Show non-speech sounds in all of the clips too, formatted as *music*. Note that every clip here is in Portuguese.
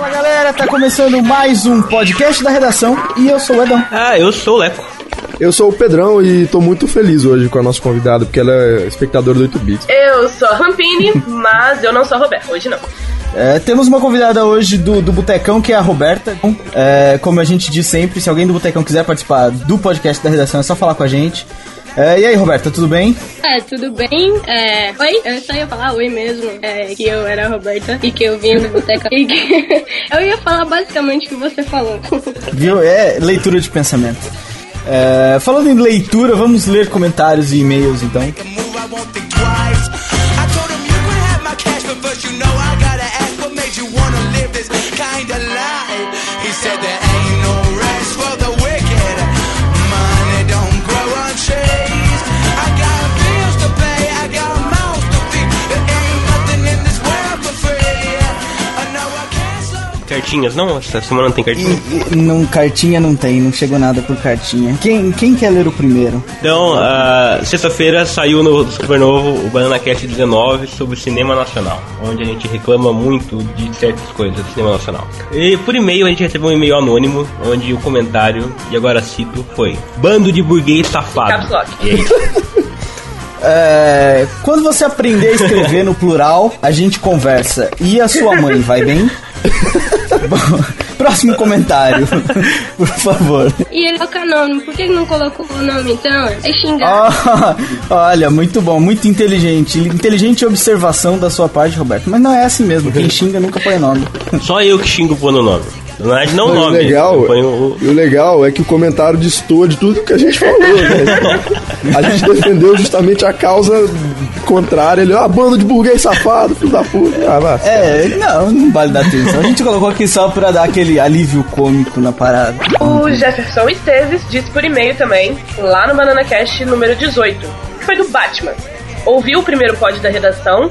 Fala galera, tá começando mais um podcast da redação e eu sou o Edão. Ah, eu sou o Leco. Eu sou o Pedrão e tô muito feliz hoje com a nossa convidada, porque ela é espectadora do 8-Bits. Eu sou a Rampini, mas eu não sou a Roberta, hoje não. É, temos uma convidada hoje do, do Botecão, que é a Roberta. É, como a gente diz sempre, se alguém do Botecão quiser participar do podcast da redação, é só falar com a gente. É, e aí, Roberta, tudo bem? É, tudo bem? É, oi, eu só ia falar oi mesmo, é, que eu era a Roberta e que eu vim do Boteca. E que *laughs* eu ia falar basicamente o que você falou. *laughs* Viu? É leitura de pensamento. É, falando em leitura, vamos ler comentários e e-mails então. Move, Cartinhas, não? Essa semana não tem E, cartinha? e não, cartinha não tem, não chegou nada por cartinha. Quem, quem quer ler o primeiro? Então, ah, sexta-feira saiu no Supernovo o Banana Cast 19 sobre cinema nacional, onde a gente reclama muito de certas coisas do cinema nacional. E por e-mail a gente recebeu um e-mail anônimo, onde o comentário, e agora cito, foi Bando de burguês safado. E é isso. *laughs* É, quando você aprender a escrever no plural, a gente conversa. E a sua mãe, vai bem? Bom, próximo comentário, por favor. E ele coloca nome, por que não colocou o nome então? É xingar. Oh, olha, muito bom, muito inteligente. Inteligente observação da sua parte, Roberto. Mas não é assim mesmo, quem xinga nunca põe nome. Só eu que xingo pondo nome. Na verdade, não o Mas o nome. legal, ponho o- e o legal é que o comentário destoa de tudo que a gente falou, né? *laughs* A gente defendeu justamente a causa contrária. Ele, ah, bando de burguês safado, filho da puta. Ah. É, não, não vale dar atenção. A gente colocou aqui só pra dar aquele alívio cômico na parada. O Jefferson Esteves disse por e-mail também, lá no Banana Cast número 18, que foi do Batman. Ouviu o primeiro pod da redação,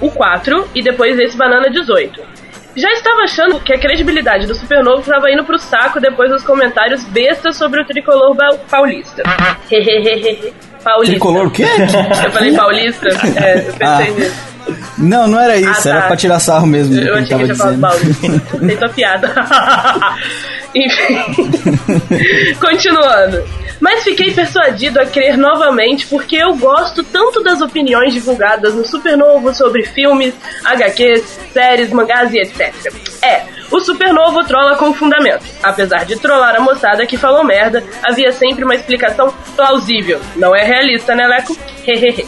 o 4, e depois esse Banana 18. Já estava achando que a credibilidade do Supernovo estava indo pro saco depois dos comentários bestas sobre o tricolor paulista. Paulista. Tricolor o quê? *laughs* Eu falei paulista? *laughs* É, eu pensei Ah. nisso. Não, não era isso, Ah, tá. era pra tirar sarro mesmo que Eu achei que falado dizendo. paulista. Tem tua piada. *laughs* Enfim. Continuando. Mas fiquei persuadido a crer novamente porque eu gosto tanto das opiniões divulgadas no Supernovo sobre filmes, HQs, séries, mangás e etc. É, o Supernovo trola com fundamento. Apesar de trollar a moçada que falou merda, havia sempre uma explicação plausível. Não é realista, né, Leco? Hehehe.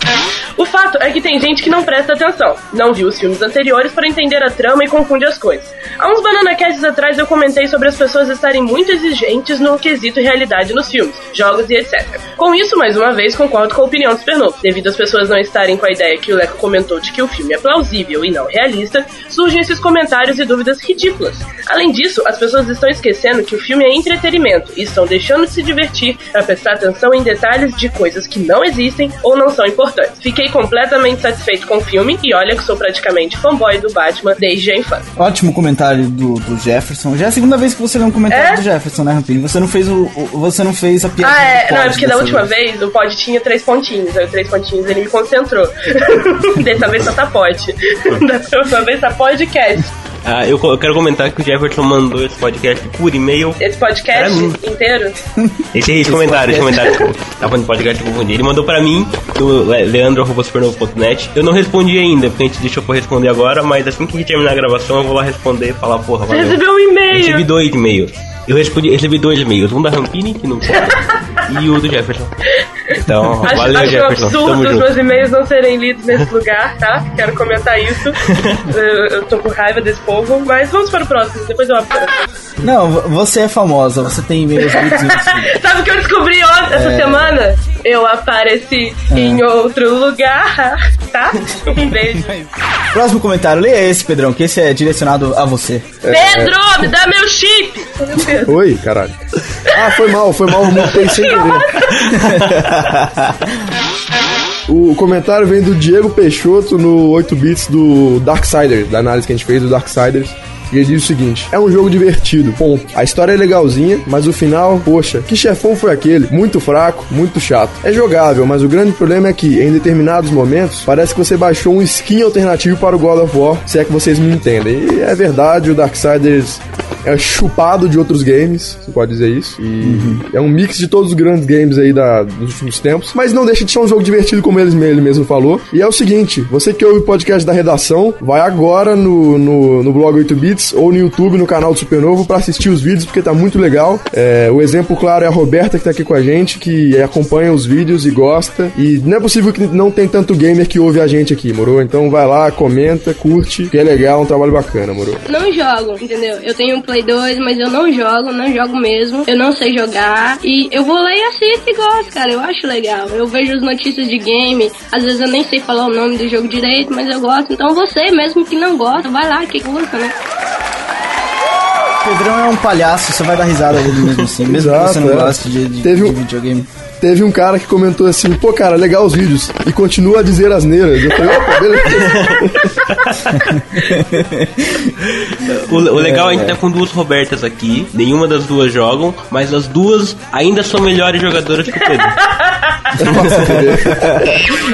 o fato é que tem gente que não presta atenção, não viu os filmes anteriores para entender a trama e confunde as coisas. Há uns Banana Casts atrás eu comentei sobre as pessoas estarem muito exigentes no quesito realidade nos filmes, jogos e etc. Com isso, mais uma vez, concordo com a opinião do Supernovo. Devido às pessoas não estarem com a ideia que o Leco comentou de que o filme é plausível e não realista, surgem esses comentários e dúvidas ridículas. Além disso, as pessoas estão esquecendo que o filme é entretenimento e estão deixando de se divertir para prestar atenção em detalhes de coisas que não existem ou não são importantes. Fiquei completamente satisfeito com o filme e olha que sou praticamente fanboy do Batman desde a infância. Ótimo comentário do, do Jefferson. Já é a segunda vez que você lê um comentário É? do Jefferson, né, Rampini? Você não fez o, o- você não fez a piada. Ah, é, não, é porque da última vez o pod tinha três pontinhos, aí o três pontinhos ele me concentrou. *laughs* Dessa vez só tá pod. *laughs* Vez tá podcast. Ah, eu, eu quero comentar que o Jefferson mandou esse podcast por e-mail. Esse Pra podcast mim. inteiro. Esse, esse comentário, esse comentário. Tava falando de podcast, eu confundi. Ele mandou pra mim, le- leandro.supernovo.net. Eu não respondi ainda, porque a gente deixou pra responder agora, mas assim que a gente terminar a gravação, eu vou lá responder e falar, porra, Você valeu. recebeu um Eu recebi e-mail. dois e-mails. Eu respondi, recebi dois e-mails, um da Rampini, que não pode, e o do Jefferson. Então, Acho, valeu, acho um Jefferson. absurdo Tamo os meus e-mails não serem lidos nesse lugar, tá? Quero comentar isso. *laughs* eu, eu tô com raiva desse povo, mas vamos para o próximo, depois eu abro. Não, vo- você é famosa, você tem e-mails muito inscritos. *laughs* Sabe o que eu descobri ontem, essa semana? Eu apareci em outro lugar. tá? Um beijo. *laughs* Próximo comentário, leia esse, Pedrão, que esse é direcionado a você. Pedro, me dá meu chip! Oi, caralho. Ah, foi mal, foi mal, eu mutei sem querer. O comentário vem do Diego Peixoto no 8 bits do Darksiders, da análise que a gente fez do Darksiders. E ele diz o seguinte: é um jogo divertido, ponto. A história é legalzinha, mas o final, poxa, que chefão foi aquele? Muito fraco, muito chato. É jogável, mas o grande problema é que, em determinados momentos, parece que você baixou um skin alternativo para o God of War, se é que vocês me entendem. E é verdade, o Darksiders é chupado de outros games, você pode dizer isso. E é um mix de todos os grandes games aí da, dos últimos tempos. Mas não deixa de ser um jogo divertido, como ele, ele mesmo falou. E é o seguinte: você que ouve o podcast da redação, vai agora no, no, no blog 8 Bits ou no YouTube, no canal do Supernovo, pra assistir os vídeos, porque tá muito legal. É, o exemplo, claro, é a Roberta que tá aqui com a gente, que acompanha os vídeos e gosta. E não é possível que não tem tanto gamer que ouve a gente aqui, moro? Então vai lá, comenta, curte, que é legal, um trabalho bacana, moro? Não jogo, entendeu? Eu tenho um Play 2, mas eu não jogo, não jogo mesmo. Eu não sei jogar. E eu vou lá e assisto e gosto, cara. Eu acho legal. Eu vejo as notícias de game. Às vezes eu nem sei falar o nome do jogo direito, mas eu gosto. Então você, mesmo que não gosta, vai lá, que curta, né? Pedrão é um palhaço, você vai dar risada dele mesmo assim, mesmo Exato, que você não é. goste de, de, Teve de um- videogame. Teve um cara que comentou assim, pô, cara, legal os vídeos. E continua a dizer asneiras. Eu falei, opa, beleza. *laughs* O, o legal é que a gente tá com duas Robertas aqui, nenhuma das duas jogam, mas as duas ainda são melhores jogadoras que o Pedro. *laughs*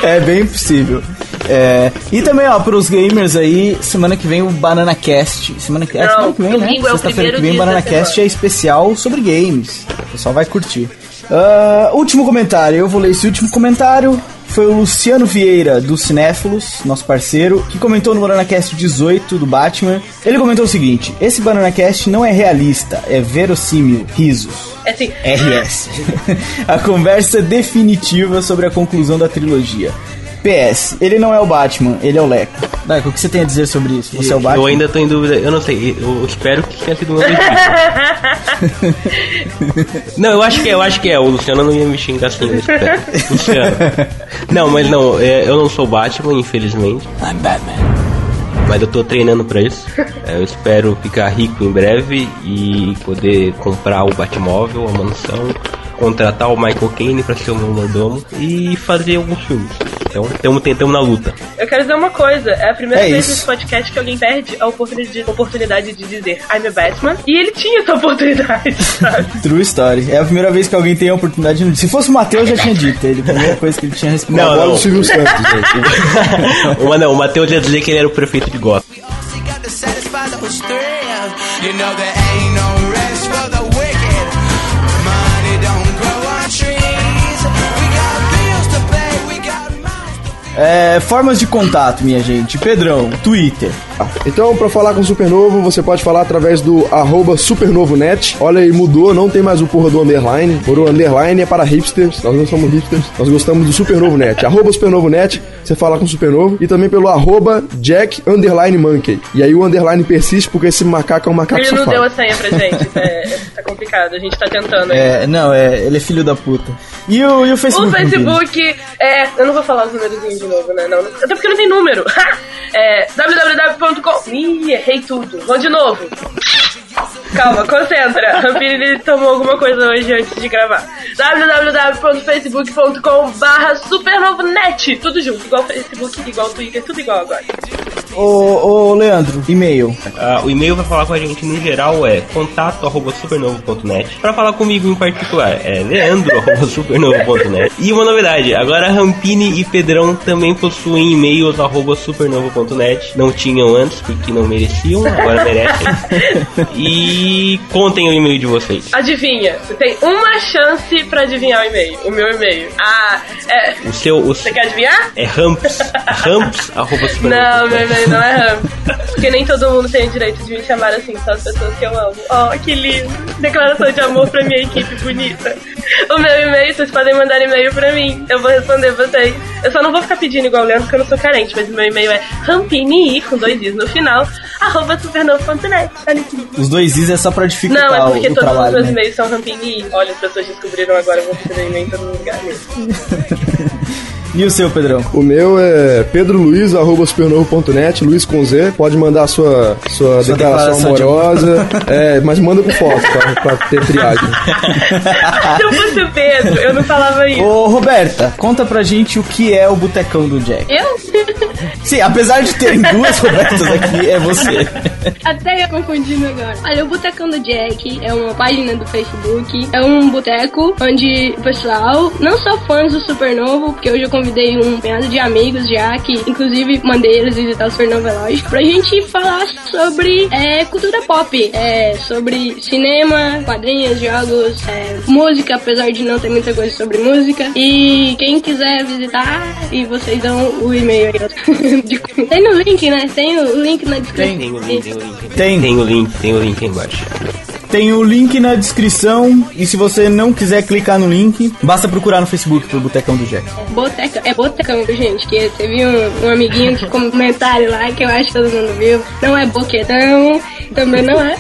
É bem possível. É, e também, ó, pros gamers aí, semana que vem o Banana Cast. Semana que, é, Não, semana que vem, né? é Sexta-feira que vem o Banana Cast é especial sobre games. O pessoal vai curtir. Ah, último comentário, eu vou ler esse último comentário. Foi o Luciano Vieira, do Cinéfilos, nosso parceiro, que comentou no Banana Cast 18 do Batman. Ele comentou o seguinte: Esse Banana Cast não é realista, é verossímil, risos. É assim, RS. *laughs* a conversa definitiva sobre a conclusão da trilogia. PS, ele não é o Batman, ele é o Leco. Leco, o que você tem a dizer sobre isso? Você é o Batman? Eu ainda tô em dúvida, eu não sei, eu espero que tenha sido um objetivo. *laughs* Não, eu acho que é, eu acho que é. O Luciano não ia me xingar assim, eu espero. Luciano. Não, mas não, é, eu não sou Batman, infelizmente. I'm Batman. Mas eu tô treinando pra isso. É, Eu espero ficar rico em breve e poder comprar o Batmóvel, a mansão, contratar o Michael Caine pra ser o meu mordomo e fazer alguns filmes. Então, estamos tentando na luta. eu quero dizer uma coisa. É a primeira É vez isso. nesse podcast que alguém perde a oportunidade, oportunidade de dizer I'm a Batman. E ele tinha essa oportunidade, *laughs* sabe? True story. É a primeira vez que alguém tem a oportunidade. de- Se fosse o Matheus, já tinha dito. Ele, a primeira coisa que ele tinha respondido. Não, não. o Silvio Santos, gente. *laughs* o, não, o Matheus ia dizer que ele era o prefeito de Gotham. You know there É, formas de contato, minha gente. Pedrão, Twitter. Então, pra falar com o Supernovo, você pode falar através do arroba supernovonet. Olha aí, mudou, não tem mais o porra do underline. Por o underline é para hipsters, nós não somos hipsters, nós gostamos do Supernovonet. *laughs* arroba supernovonet, você fala com o Supernovo. E também pelo arroba jack underline monkey. E aí o underline persiste porque esse macaco é um macaco Ele não safado. deu a senha pra gente. *laughs* É, tá complicado. A gente tá tentando. aí. É, não, é, ele é filho da puta. E o, e o O Facebook? Campinho? Facebook é. Eu não vou falar os númerozinhos de novo, né? Não, até porque não tem número. *laughs* é www.com. Ih, errei tudo. Vamos de novo. Calma, concentra. *laughs* Rampini tomou alguma coisa hoje antes de gravar. www.facebook.com barra supernovonet. Tudo junto, igual Facebook, igual Twitter, tudo igual agora. Ô, ô, Leandro, e-mail. Ah, o e-mail pra falar com a gente no geral é contato@supernovo.net. Pra falar comigo em particular é leandro@supernovo.net. *laughs* E uma novidade, agora Rampini e Pedrão também possuem e-mails arroba supernovo.net. Não tinham antes porque não mereciam, agora merecem. *laughs* E contem o e-mail de vocês. Adivinha, você tem uma chance pra adivinhar o e-mail, o meu e-mail. Ah, é. O seu o, Você quer adivinhar? é ramps, ramps arroba Não, meu e-mail não é Ram. Porque nem todo mundo tem o direito de me chamar assim, só as pessoas que eu amo. Oh, que lindo. Declaração de amor pra minha equipe bonita. O meu e-mail, vocês podem mandar e-mail pra mim. Eu vou responder vocês. Eu só não vou ficar pedindo igual o Leandro, porque eu não sou carente, mas o meu e-mail é rampini, com dois i's no final, arroba supernovo.net. Os dois is é só pra dificultar Não, é porque todos os trabalho, meus né? e-mails são rampini. Olha, as pessoas descobriram agora, eu vou receber e-mail em todo lugar mesmo. *laughs* E o seu, Pedrão? O meu é pedroluiz.supernovo.net, Luiz com Z. Pode mandar a sua, sua, Sua declaração declaração de amorosa, *laughs* é, mas manda com foto pra, pra ter triagem. *laughs* Se eu fosse o Pedro, eu não falava isso. Ô, Roberta, conta pra gente o que é o Botecão do Jack. Eu? Sim, apesar de terem *laughs* duas Robertas aqui, é você. Até eu confundindo agora. Olha, o Botecão do Jack é uma página do Facebook. É um boteco onde o pessoal, não só fãs do Supernovo, porque hoje eu convidei um punhado de amigos já, que inclusive mandei eles visitar o é lógico, pra gente falar sobre é, cultura pop. É, sobre cinema, quadrinhos, jogos, é, música, apesar de não ter muita coisa sobre música. E quem quiser visitar, e vocês dão o e-mail aí. *laughs* De- Tem no link, né? Tem o link na descrição. Tem o link, tem o link. Tem. Tem o link, tem o link aí embaixo. Tem o link na descrição e se você não quiser clicar no link, basta procurar no Facebook pro Botecão do Jack. Boteca, é botecão, gente? Que teve um, um amiguinho que comentário lá que eu acho que todo mundo viu. Não é boquetão, também não é.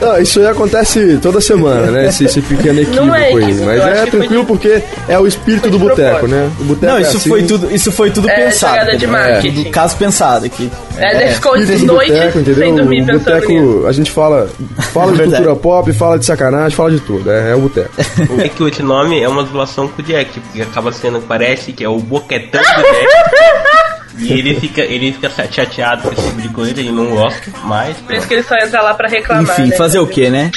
Não, isso aí acontece toda semana, né? Esse, esse pequeno equívoco é aí. Mas é tranquilo de- porque é o espírito do de boteco, né? O boteco Não, é isso assim, foi tudo, isso foi tudo É, pensado. jogada de entendeu? marketing. Tudo caso pensado aqui. É, daí ficou do noites boteco, entendeu? sem dormir o nisso. boteco, a gente fala, fala de *laughs* Verdade. cultura pop, fala de sacanagem, fala de tudo. É, é o boteco. *laughs* É que esse nome é uma zoação com o Jack, porque acaba sendo, parece que é o boquetão do *laughs* Jack. E ele fica, ele fica chateado com esse tipo de coisa, ele não gosta, mas. Por isso que ele só entra lá pra reclamar. Enfim, né? fazer o que, né?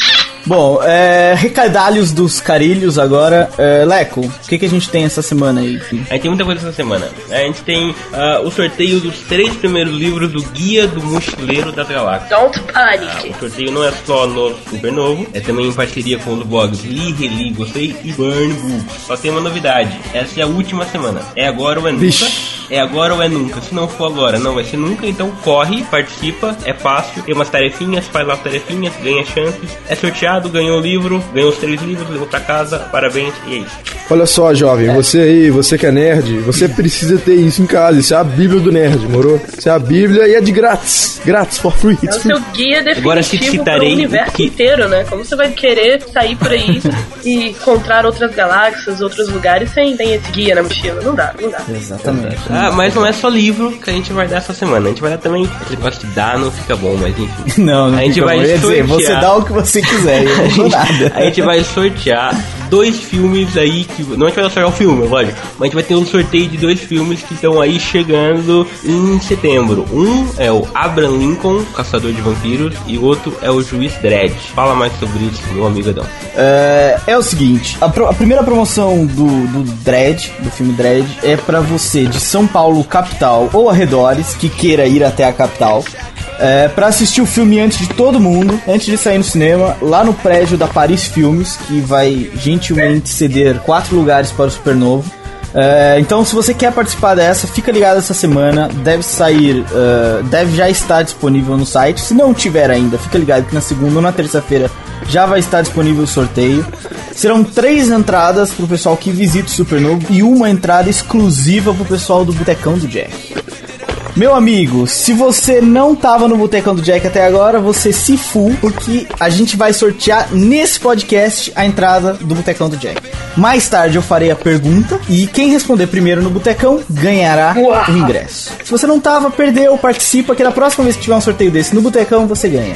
Bom, é, recadalhos dos carilhos agora. É, Leco, o que, que a gente tem essa semana aí? A gente tem muita coisa essa semana. A gente tem ah, o sorteio dos três primeiros livros do Guia do Mochileiro das Galáxias. Don't Ah, panic. o sorteio não é só no Super Novo, é também em parceria com os blogs Li, Reli, Gostei e Burn Books. Só tem uma novidade, essa é a última semana. É agora ou é nunca? Vixe. É agora ou é nunca? Se não for agora, não vai ser nunca, então corre, participa, é fácil, tem umas tarefinhas, faz lá as tarefinhas, ganha chances, é sorteado, ganhou o livro, ganhou os três livros, levou pra casa, parabéns, e é isso. Olha só, jovem, você aí, você que é nerd, você precisa ter isso em casa. Isso é a Bíblia do nerd, moro? Isso é a Bíblia e é de grátis. Grátis, for free. É o seu guia Agora te definitivo citarei pro universo que- inteiro, né? Como você vai querer sair por aí *laughs* e encontrar outras galáxias, outros lugares sem tem esse guia na mochila? Não dá, não dá. Exatamente. Ah, mas não é só livro que a gente vai dar essa semana, a gente vai dar também, esse negócio de dar não fica bom, mas enfim. *laughs* Não, não A gente fica vai bom. Eu ia dizer, você dá o que você quiser, *laughs* *laughs* A gente vai sortear dois filmes aí que. Não a gente vai sortear o filme, lógico. Mas a gente vai ter um sorteio de dois filmes que estão aí chegando em setembro. Um é o Abraham Lincoln, Caçador de Vampiros, e o outro é o Juiz Dredd. Fala mais sobre isso, meu amigo Adão. É, é o seguinte, a, pro- a primeira promoção do, do Dredd, do filme Dredd, é pra você de São Paulo, capital ou arredores, que queira ir até a capital, é, para assistir o filme antes de todo mundo, antes de sair no cinema, lá no prédio da Paris Filmes, que vai gentilmente ceder quatro lugares para o Supernovo. É, então, se você quer participar dessa, fica ligado essa semana. Deve sair, é, deve já estar disponível no site. Se não tiver ainda, fica ligado que na segunda ou na terça-feira já vai estar disponível o sorteio. Serão três entradas pro pessoal que visita o Supernovo e uma entrada exclusiva pro pessoal do Botecão do Jack. Meu amigo, se você não tava no Botecão do Jack até agora, você se fu, porque a gente vai sortear nesse podcast a entrada do Botecão do Jack. Mais tarde eu farei a pergunta e quem responder primeiro no Botecão ganhará Uau. o ingresso. Se você não tava, perdeu, participa, que na próxima vez que tiver um sorteio desse no Botecão você ganha.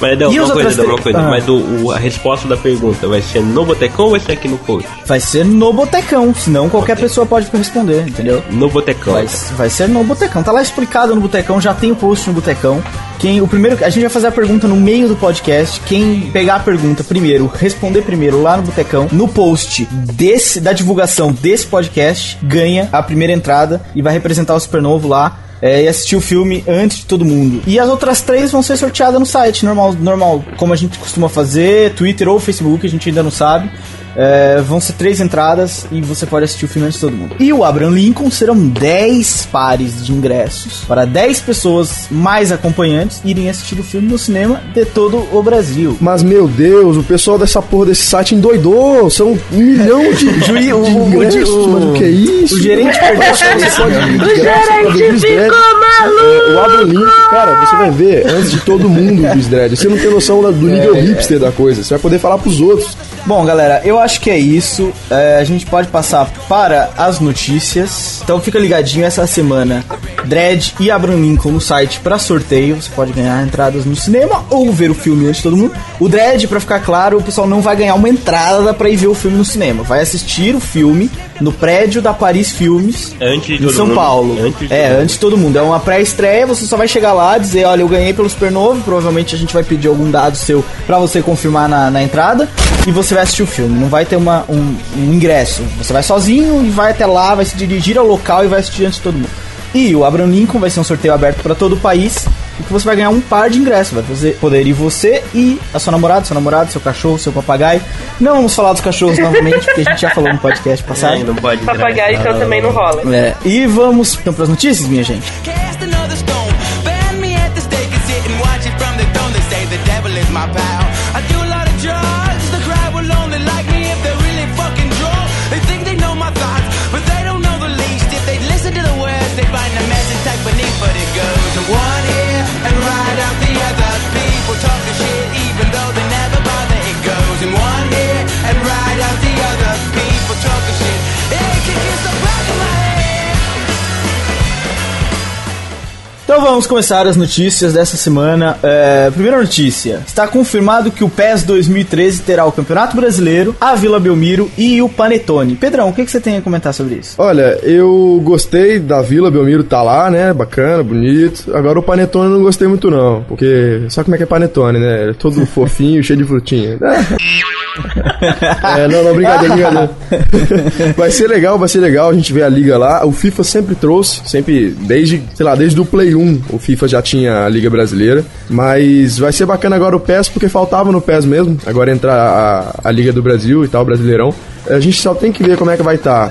Mas E uma coisa, Adão, uma coisa. Ah. Mas o, o- a resposta da pergunta vai ser no Botecão ou vai ser aqui no post? Vai ser no Botecão, senão qualquer pessoa pode responder, entendeu? No Botecão. Vai, vai ser no Botecão. Tá lá explicado no Botecão, já tem o post no Botecão. Quem, o primeiro, a gente vai fazer a pergunta no meio do podcast. Quem pegar a pergunta primeiro, responder primeiro lá no Botecão, no post desse, da divulgação desse podcast, ganha a primeira entrada e vai representar o Supernovo lá. É, e assistir o filme antes de todo mundo. E as outras três vão ser sorteadas no site, normal, normal, como a gente costuma fazer, Twitter ou Facebook, a gente ainda não sabe. É, vão ser três entradas e você pode assistir o filme antes de todo mundo. E o Abraham Lincoln serão 10 pares de ingressos para 10 pessoas mais acompanhantes irem assistir o filme no cinema de todo o Brasil. Mas, meu Deus, o pessoal dessa porra desse site endoidou. São um milhão de, *laughs* Juí- de o- o- ingressos. o- mas o que é isso? o gerente perdeu O o gerente ficou maluco! É, o Abraham Lincoln, cara, você vai ver antes de todo mundo o Luiz Dredd. Você não tem noção do nível É, hipster da coisa. Você vai poder falar pros outros Bom, galera, eu acho que é isso. É, a gente pode passar para as notícias. Então fica ligadinho essa semana. Dredd e Abraham Lincoln no site para sorteio. Você pode ganhar entradas no cinema ou ver o filme antes de todo mundo. O Dredd, para ficar claro, o pessoal não vai ganhar uma entrada para ir ver o filme no cinema. Vai assistir o filme no prédio da Paris Filmes Antes de em São mundo. Paulo. Antes de é, antes de todo mundo. É uma pré-estreia, você só vai chegar lá dizer, olha, eu ganhei pelo Supernovo, provavelmente a gente vai pedir algum dado seu pra você confirmar na, na entrada e você vai assistir o filme. Não vai ter uma, um, um ingresso. Você vai sozinho e vai até lá, vai se dirigir ao local e vai assistir antes de todo mundo. E o Abraham Lincoln vai ser um sorteio aberto pra todo o país. E que você vai ganhar um par de ingressos. Vai fazer, poder ir você e a sua namorada, seu namorado, seu cachorro, seu papagaio. Não vamos falar dos cachorros novamente, porque a gente já falou no podcast passado. Ai, não pode. Papagaio então também não rola. É, e vamos então pras notícias, minha gente. Cast another stone. Ban me at the stake and sit and watch it from the throne. They say the devil is my pal. I do a lot of drugs. Então vamos começar as notícias dessa semana. É, primeira notícia: está confirmado que o PES 2013 terá o Campeonato Brasileiro, a Vila Belmiro e o Panetone. Pedrão, o que, que você tem a comentar sobre isso? Olha, eu gostei da Vila, Belmiro tá lá, né? Bacana, bonito. Agora o Panetone eu não gostei muito não, porque sabe como é que é Panetone, né? É Todo *laughs* fofinho, cheio de frutinha. *laughs* É, não, não, brincadeira, brincadeira. *laughs* Vai ser legal, vai ser legal a gente ver a liga lá. O FIFA sempre trouxe, sempre, desde, sei lá, desde o Play 1, o FIFA já tinha a Liga Brasileira. Mas vai ser bacana agora o PES, porque faltava no PES mesmo. Agora entrar a, a Liga do Brasil e tal, Brasileirão. A gente só tem que ver como é que vai estar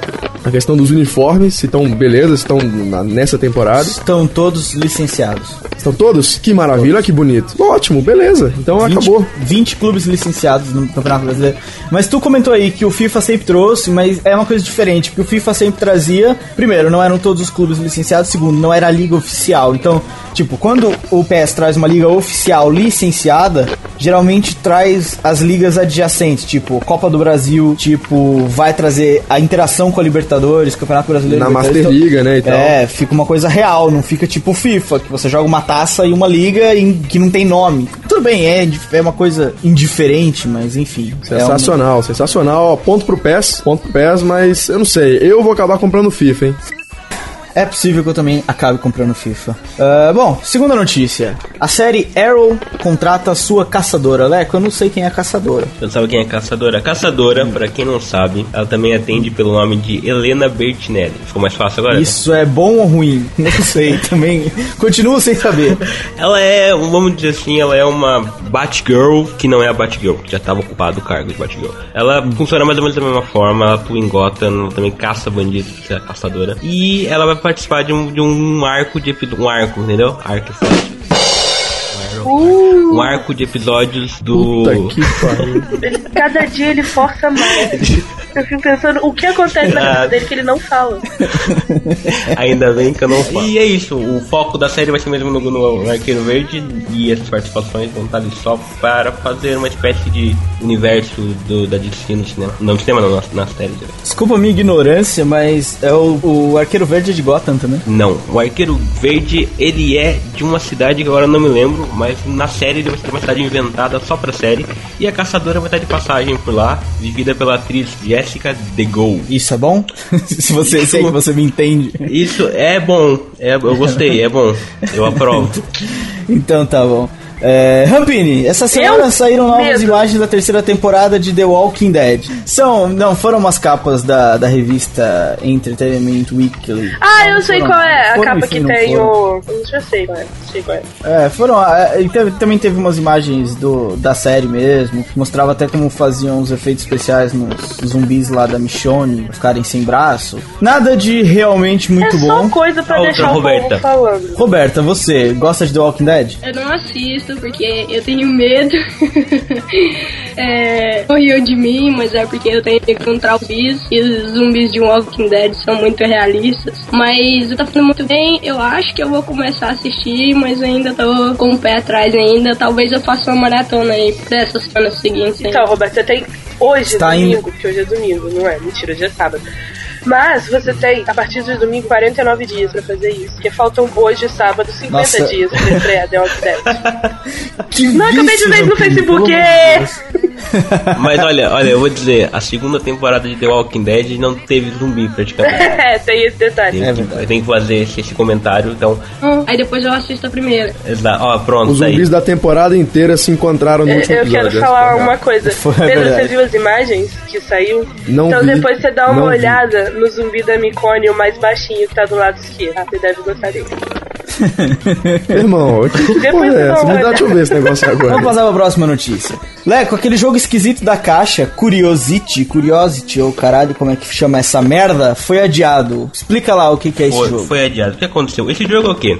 a questão dos uniformes, se estão beleza, se estão nessa temporada. Estão todos licenciados. Estão todos? Que maravilha, que bonito. Ótimo, beleza. Então 20, acabou. 20 clubes licenciados no Campeonato Brasileiro. Mas tu comentou aí que o FIFA sempre trouxe, mas é uma coisa diferente, porque o FIFA sempre trazia, primeiro, não eram todos os clubes licenciados, segundo, não era a liga oficial. Então, tipo, quando o PS traz uma liga oficial licenciada, geralmente traz as ligas adjacentes, tipo Copa do Brasil, tipo, vai trazer a interação com a Libertadores, Campeonato Brasileiro. Na Libertadores. Master Então, Liga, né, e tal. É, fica uma coisa real, não fica tipo FIFA, que você joga uma taça e uma liga em- que não tem nome. Tudo bem, é, é uma coisa indiferente, mas enfim. é uma- Sensacional, sensacional. Ó, Ponto pro PES, ponto pro PES, mas eu não sei. Eu vou acabar comprando FIFA, hein? É possível que eu também acabe comprando FIFA. Ah, bom, segunda notícia. A série Arrow contrata sua caçadora. Leco, eu não sei quem é a caçadora. Você não sabe quem é a caçadora? A caçadora, pra quem não sabe, ela também atende pelo nome de Helena Bertinelli. Ficou mais fácil agora? Isso é bom ou ruim? *laughs* Não sei, também. Continuo sem saber. Ela é, vamos dizer assim, ela é uma Batgirl que não é a Batgirl, que já estava ocupado o cargo de Batgirl. Ela funciona mais ou menos da mesma forma, ela atua em Gotham, ela também caça bandidos, que é a caçadora. E ela vai participar de um, de um arco de um arco, entendeu? Arco forte. Um arco de episódios do. Puta que pariu. Cada dia ele força mais. *laughs* Eu fico pensando o que acontece na cabeça *laughs* dele que ele não fala. *laughs* Ainda bem que eu não falo. E é isso, o foco da série vai ser mesmo no, no Arqueiro Verde e essas participações vão estar ali só para fazer uma espécie de universo do, da DC no cinema. Não no cinema, não, nas, nas séries. Desculpa a minha ignorância, mas é o, o Arqueiro Verde é de Gotham também. Não, o Arqueiro Verde, ele é de uma cidade que agora eu não me lembro, mas na série ele vai ser uma cidade inventada só pra série. E a caçadora vai estar de passagem por lá, vivida pela atriz Jessica DeGo. Isso é bom? *laughs* se você se é que você me entende. Isso é bom, é, eu gostei, é bom, eu aprovo. Então tá bom. É, Rampini, essa semana Eu? saíram novas Medo. imagens da terceira temporada de The Walking Dead. São, não, foram umas capas da, da revista Entertainment Weekly. Ah, Não, eu sei foram- qual é. A capa que não tem foram. o. Eu já sei qual é. Sei qual é. É, foram. é, teve- também teve umas imagens do, da série mesmo, que mostrava até como faziam os efeitos especiais nos zumbis lá da Michonne, ficarem sem braço. Nada de realmente muito é só bom. coisa pra A outra, deixar o Roberta. povo falando. Roberta, você gosta de The Walking Dead? Eu não assisto porque eu tenho medo. *laughs* é, morreu de mim, mas é porque eu tenho que encontrar os zumbis. E os zumbis de Walking Dead são muito realistas. Mas tá falando muito bem. Eu acho que eu vou começar a assistir, mas ainda tô com o pé atrás ainina. Talvez eu faça uma maratona aí dessas semanas seguintes. Então, Roberto, você tem hoje, Tá domingo, indo- porque hoje é domingo, não é? Mentira, hoje é sábado. Mas você tem, a partir de domingo, 49 dias pra fazer isso. Porque faltam hoje, sábado, 50 Nossa. dias pra estrear The Walking Dead. Que Não, acabei de ver no Facebook. *laughs* Mas olha, olha, eu vou dizer, a segunda temporada de The Walking Dead não teve zumbi praticamente. *laughs* é, tem esse detalhe. Tem, É que, tem que fazer esse, esse comentário, então. Hum, Aí depois eu assisto a primeira. exa- Ó, pronto, Os tá aí. zumbis da temporada inteira se encontraram no Eu último eu episódio. quero falar uma coisa. *laughs* Foi Pedro, verdade. você viu as imagens que saiu? Não então vi, depois você dá uma não vi. olhada no zumbi da Micone, o mais baixinho que tá do lado esquerdo. Você deve gostar dele. *laughs* Irmão, que porra Depois é essa? Me dá, deixa eu ver esse negócio *laughs* agora. Vamos passar pra próxima notícia. Leco, aquele jogo esquisito da caixa, Curiosity, Curiosity, ou caralho, como é que chama essa merda, foi adiado. Explica lá o que, que é esse Foi, jogo. foi adiado. O que aconteceu? Esse jogo é o quê?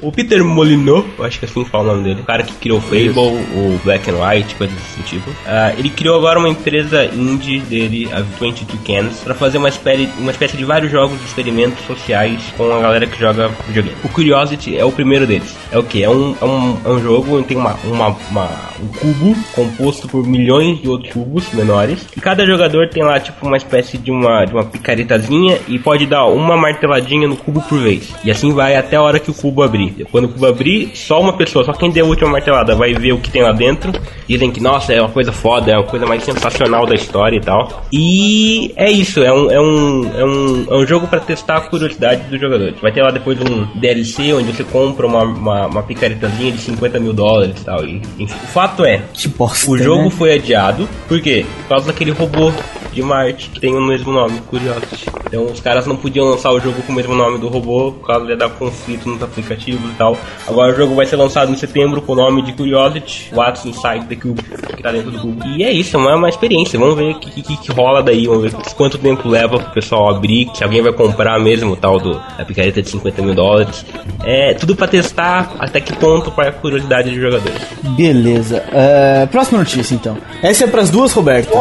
O Peter Molyneux, eu acho que é assim que fala o nome dele, o cara que criou o Fable, o Black and White, coisas desse tipo. ah, ele criou agora uma empresa indie dele, a 22 Cans, pra fazer uma espécie, uma espécie de vários jogos de experimentos sociais com a galera que joga videogame. O Curiosity é o primeiro deles. É o quê? É um, é um, é um jogo onde tem uma, uma, uma- um cubo composto por milhões de outros cubos menores. E cada jogador tem lá, tipo, uma espécie de uma, de uma picaretazinha e pode dar uma marteladinha no cubo por vez. E assim vai até a hora que o cubo abrir. Quando o cubo abrir, só uma pessoa, só quem deu a última martelada vai ver o que tem lá dentro. Dizem que, nossa, é uma coisa foda, é uma coisa mais sensacional da história e tal. E é isso, é um, é um, é um, é um jogo pra testar a curiosidade dos jogadores. Vai ter lá depois um DLC onde você compra uma, uma, uma picaretazinha de 50 mil dólares e tal. E, enfim, o fato é, Que bosta, o jogo né? foi adiado, por quê? Por causa daquele robô de Marte que tem o mesmo nome, Curiosity. Então os caras não podiam lançar o jogo com o mesmo nome do robô, por causa de dar conflito nos aplicativos e tal. Agora o jogo vai ser lançado em setembro com o nome de Curiosity, What's Inside the Cube, que tá dentro do cubo. E é isso, é uma, uma experiência. Vamos ver o que, que, que rola daí, vamos ver quanto tempo leva pro pessoal abrir, se alguém vai comprar mesmo o tal do, da picareta de 50 mil dólares. É tudo pra testar até que ponto para a curiosidade dos jogadores. Beleza. É, próxima notícia, então. Essa é pras duas Robertas.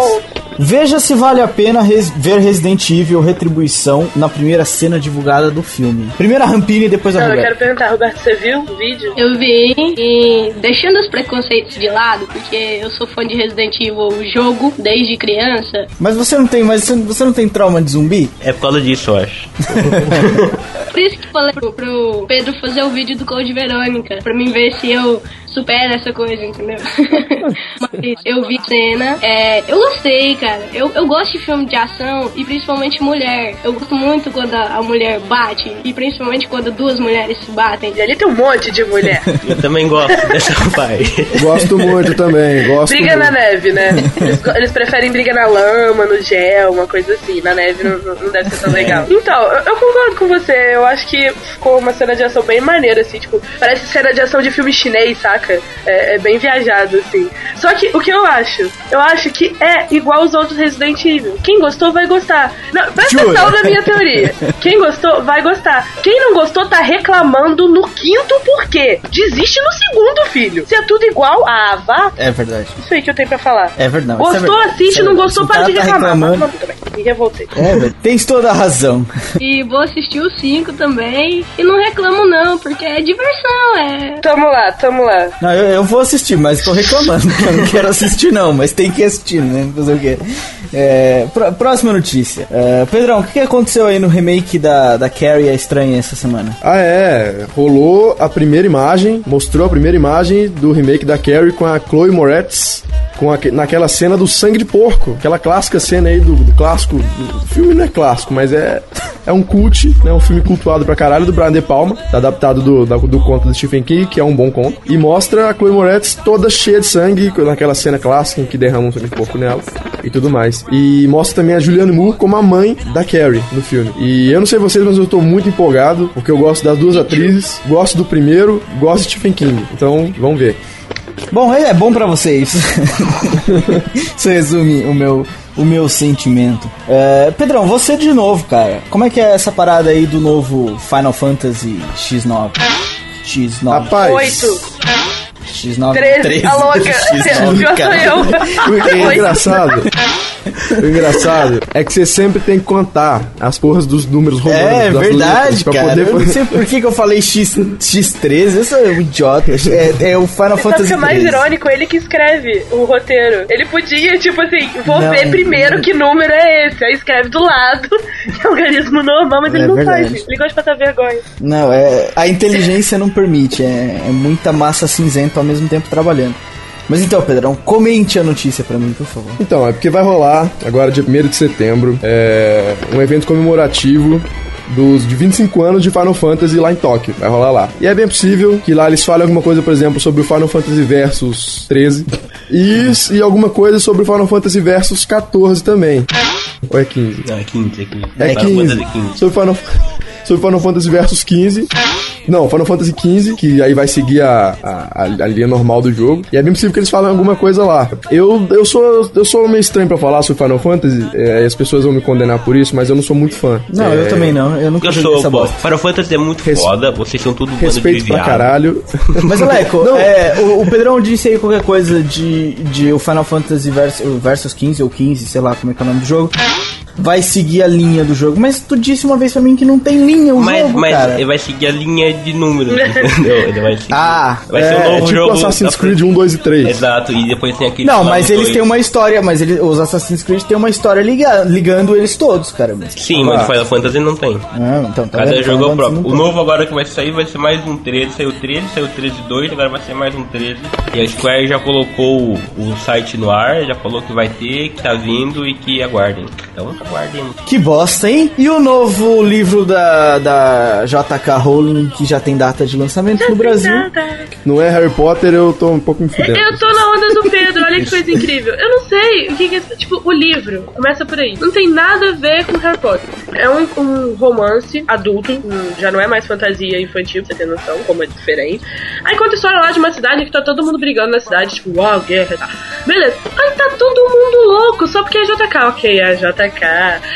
Veja se vale a pena res- ver Resident Evil Retribuição na primeira cena divulgada do filme. Primeiro a Rampini e depois a Não, eu quero perguntar, Roberto, você viu o vídeo? Eu vi e deixando os preconceitos de lado, porque eu sou fã de Resident Evil o jogo desde criança. Mas você não tem, mas você, não tem trauma de zumbi? É por causa disso, eu acho. *laughs* Por isso que falei pro, pro Pedro fazer o vídeo do Code Verônica, pra mim ver se eu supero essa coisa, entendeu? *laughs* Mas eu vi cena, é, eu gostei, cara. Eu, eu gosto de filme de ação e principalmente mulher. Eu gosto muito quando a, a mulher bate e principalmente quando duas mulheres se batem. E ali tem um monte de mulher. *laughs* Eu também gosto dessa *laughs* parte. Gosto muito também, gosto Briga muito. na neve, né? Eles, eles preferem briga na lama, no gel, uma coisa assim. Na neve não, não- não deve ser tão legal. Então, eu, eu concordo com você. Eu acho que ficou uma cena de ação bem maneira, assim. Tipo, parece cena de ação de filme chinês, saca? É, é bem viajado, assim. Só que o que eu acho? Eu acho que é igual os outros Resident Evil. Quem gostou vai gostar. Não, presta Jura? atenção na minha teoria. *laughs* Quem gostou vai gostar. Quem não gostou tá reclamando no quinto porquê. Desiste no segundo, filho. Se é tudo igual, ah, vá. É verdade. Isso aí que eu tenho pra falar. É verdade. é Gostou, verdade. assiste, é não verdade. gostou, Se o para de tá reclamar. reclamando- Mas, muito bem, me revoltei. É. Tens toda a razão. *laughs* E vou assistir o 5 também. E não reclamo não, porque é diversão, é. Tamo lá, tamo lá. Não, eu, eu vou assistir, mas tô reclamando eu não quero assistir não, mas tem que assistir, né? Fazer o quê? É, pró- próxima notícia. É, Pedrão, o que que aconteceu aí no remake da, da Carrie a Estranha essa semana? Ah, é. Rolou a primeira imagem, mostrou a primeira imagem do remake da Carrie com a Chloe Moretz, com aque- naquela cena do sangue de porco. Aquela clássica cena aí do, do clássico. O filme não é clássico, mas é, é um cult, né? Um filme cultuado pra caralho do Brian De Palma, adaptado do, da- do conto do Stephen King, que é um bom conto. E mostra a Chloe Moretz toda cheia de sangue, naquela cena clássica em que derrama um sangue porco nela e tudo mais. E mostra também a Julianne Moore como a mãe da Carrie no filme. E eu não sei vocês, mas eu tô muito empolgado, porque eu gosto das duas atrizes, gosto do primeiro, gosto de Stephen King. Então, vamos ver. Bom, é, é bom pra vocês. *laughs* Isso resume o meu, o meu sentimento. É, Pedrão, você de novo, cara. Como é que é essa parada aí do novo Final Fantasy X9? X9. Rapaz, Oito, X9. treze, a louca. *laughs* X9, Pior sou cara. eu. *laughs* o é engraçado O engraçado é que você sempre tem que contar as porras dos números romanos. É verdade, letras, pra cara. poder Eu não sei por que, que eu falei X, X13, eu sou um idiota. É, é o Final o Fantasy que é mais 13. irônico? Ele que escreve o roteiro. Ele podia, tipo assim, vou Não. ver primeiro que número é esse. Aí escreve do lado, que *laughs* é algarismo normal, mas É ele não verdade. faz. Ele gosta de passar vergonha. Não, é, a inteligência não permite, é, é muita massa cinzenta ao mesmo tempo trabalhando. Mas então, Pedrão, comente a notícia pra mim, por favor. Então, é porque vai rolar, agora dia 1 de setembro, é, um evento comemorativo dos de 25 anos de Final Fantasy lá em Tóquio. Vai rolar lá. E é bem possível que lá eles falem alguma coisa, por exemplo, sobre o Final Fantasy Versus 13 e, e alguma coisa sobre o Final Fantasy Versus 14 também. Ou é 15? Não, é 15, é 15. É Final 15. Fantasy 15. Sobre Final, sobre Final Fantasy Versus 15. Não, Final Fantasy 15, que aí vai seguir a, a, a- linha normal do jogo. E é bem possível que eles falem alguma coisa lá. Eu, eu, sou, eu sou meio estranho pra falar sobre Final Fantasy, é, as pessoas vão me condenar por isso, mas eu não sou muito fã. Não, É, eu também não, eu nunca Eu joguei sou, essa bosta. Final Fantasy é muito Res- foda, vocês são tudo Respeito pra caralho. *laughs* Mas, Aleco, Não. é, o, o Pedrão disse aí qualquer coisa de, de o Final Fantasy versus, versus 15 ou 15, sei lá como é que é o nome do jogo. Vai seguir a linha do jogo. Mas tu disse uma vez pra mim que não tem linha o Mas, jogo, mas cara. ele vai seguir a linha de números, *laughs* entendeu? Ele vai seguir. Ah, vai ser é, um novo tipo jogo. Assassin's da- Creed 1, 2 e 3. Exato, e depois tem aquele. Não, mas eles têm uma história, mas ele, os Assassin's Creed têm uma história liga, ligando eles todos, cara. Mas, Sim, mas o Final Fantasy não tem. ah, então, tá Cada vendo? jogo é o próprio. O novo agora que vai sair vai ser mais um 13. Saiu 13, saiu 13 2, agora vai ser mais um 13. E a Square já colocou o, o site no ar, já falou que vai ter, que tá vindo e que aguardem. Então Que bosta, hein? E o novo livro da, da JK Rowling, que já tem data de lançamento no Brasil. Não é Harry Potter, eu tô um pouco me fudendo. Eu tô na onda do Pedro, olha que coisa incrível. Eu não sei o que, que é. Tipo, o livro, começa por aí. Não tem nada a ver com Harry Potter. É um, um romance adulto, hum, já não é mais fantasia infantil, pra você ter noção, como é diferente. Aí conta a história lá de uma cidade que tá todo mundo brigando na cidade, tipo, uau, guerra e tal. Beleza. Aí tá todo mundo louco, só porque é JK. Ok, é JK.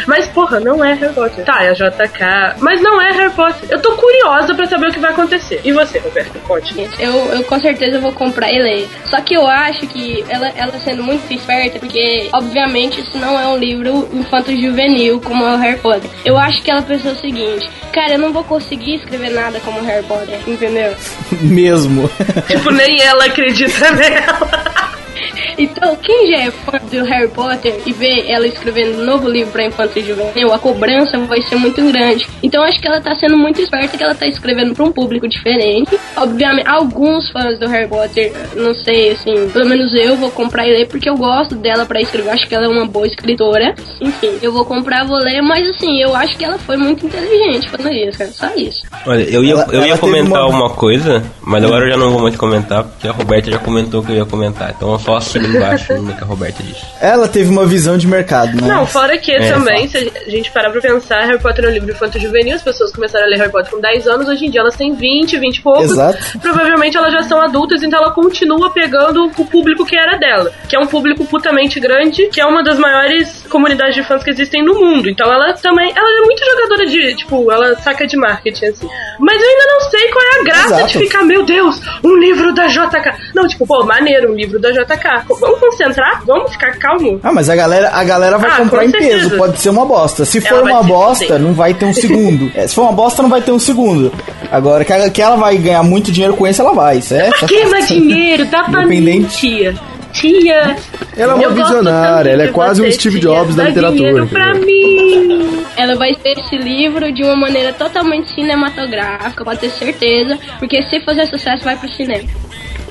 Mas, porra, não é Harry Potter. Tá, é JK. Mas não é Harry Potter. Eu tô curiosa pra saber o que vai acontecer. E você, Roberto? Conte. Eu, eu com certeza vou comprar e ler. Só que eu acho que ela, ela sendo muito esperta, porque obviamente isso não é um livro infanto-juvenil como é o Harry Potter. Eu acho que ela pensou o seguinte: cara, eu não vou conseguir escrever nada como Harry Potter, entendeu? *laughs* Mesmo. Tipo, nem ela acredita *laughs* nela. *laughs* Então, quem já é fã do Harry Potter e vê ela escrevendo um novo livro pra infância e juvenil, a cobrança vai ser muito grande. Então, acho que ela tá sendo muito esperta que ela tá escrevendo pra um público diferente. Obviamente, alguns fãs do Harry Potter, não sei, assim, pelo menos eu vou comprar e ler porque eu gosto dela pra escrever. Acho que ela é uma boa escritora. Enfim, eu vou comprar, vou ler, mas assim, eu acho que ela foi muito inteligente fazendo isso, cara. Só isso. Olha, eu ia, Ela- eu ia comentar uma- uma... coisa, mas agora eu já não vou mais comentar, porque a Roberta já comentou que eu ia comentar. Então assino embaixo *laughs* no que a Roberta disse. Ela teve uma visão de mercado, né? Não, fora que É, também, se a gente parar pra pensar, Harry Potter é um livro infanto juvenil, as pessoas começaram a ler Harry Potter com 10 anos, hoje em dia elas têm 20, 20 e poucos. Exato. Provavelmente elas já são adultas, então ela continua pegando o público que era dela, que é um público putamente grande, que é uma das maiores comunidades de fãs que existem no mundo. Então ela também, ela é muito jogadora de, tipo, ela saca de marketing, assim. Mas eu ainda não sei qual é a graça Exato. de ficar, meu Deus, um livro da JK. Não, tipo, pô, maneiro, um livro da JK. Vamos concentrar? Vamos ficar calmo? Ah, mas a galera, a galera vai Ah, comprar com em certeza. peso, pode ser uma bosta. Se Ela for uma bosta, não vai ter um segundo. *laughs* É, se for uma bosta, não vai ter um segundo. Agora, que ela, que ela vai ganhar muito dinheiro com isso, ela vai. Isso é. Queima *laughs* dinheiro, dá pra mim, Independente. tia. Tia. Ela é uma eu visionária, ela é quase um Steve tia, Jobs da literatura, dinheiro pra mim. Ela vai ter esse livro de uma maneira totalmente cinematográfica, pode ter certeza, porque se fazer sucesso, vai pro cinema.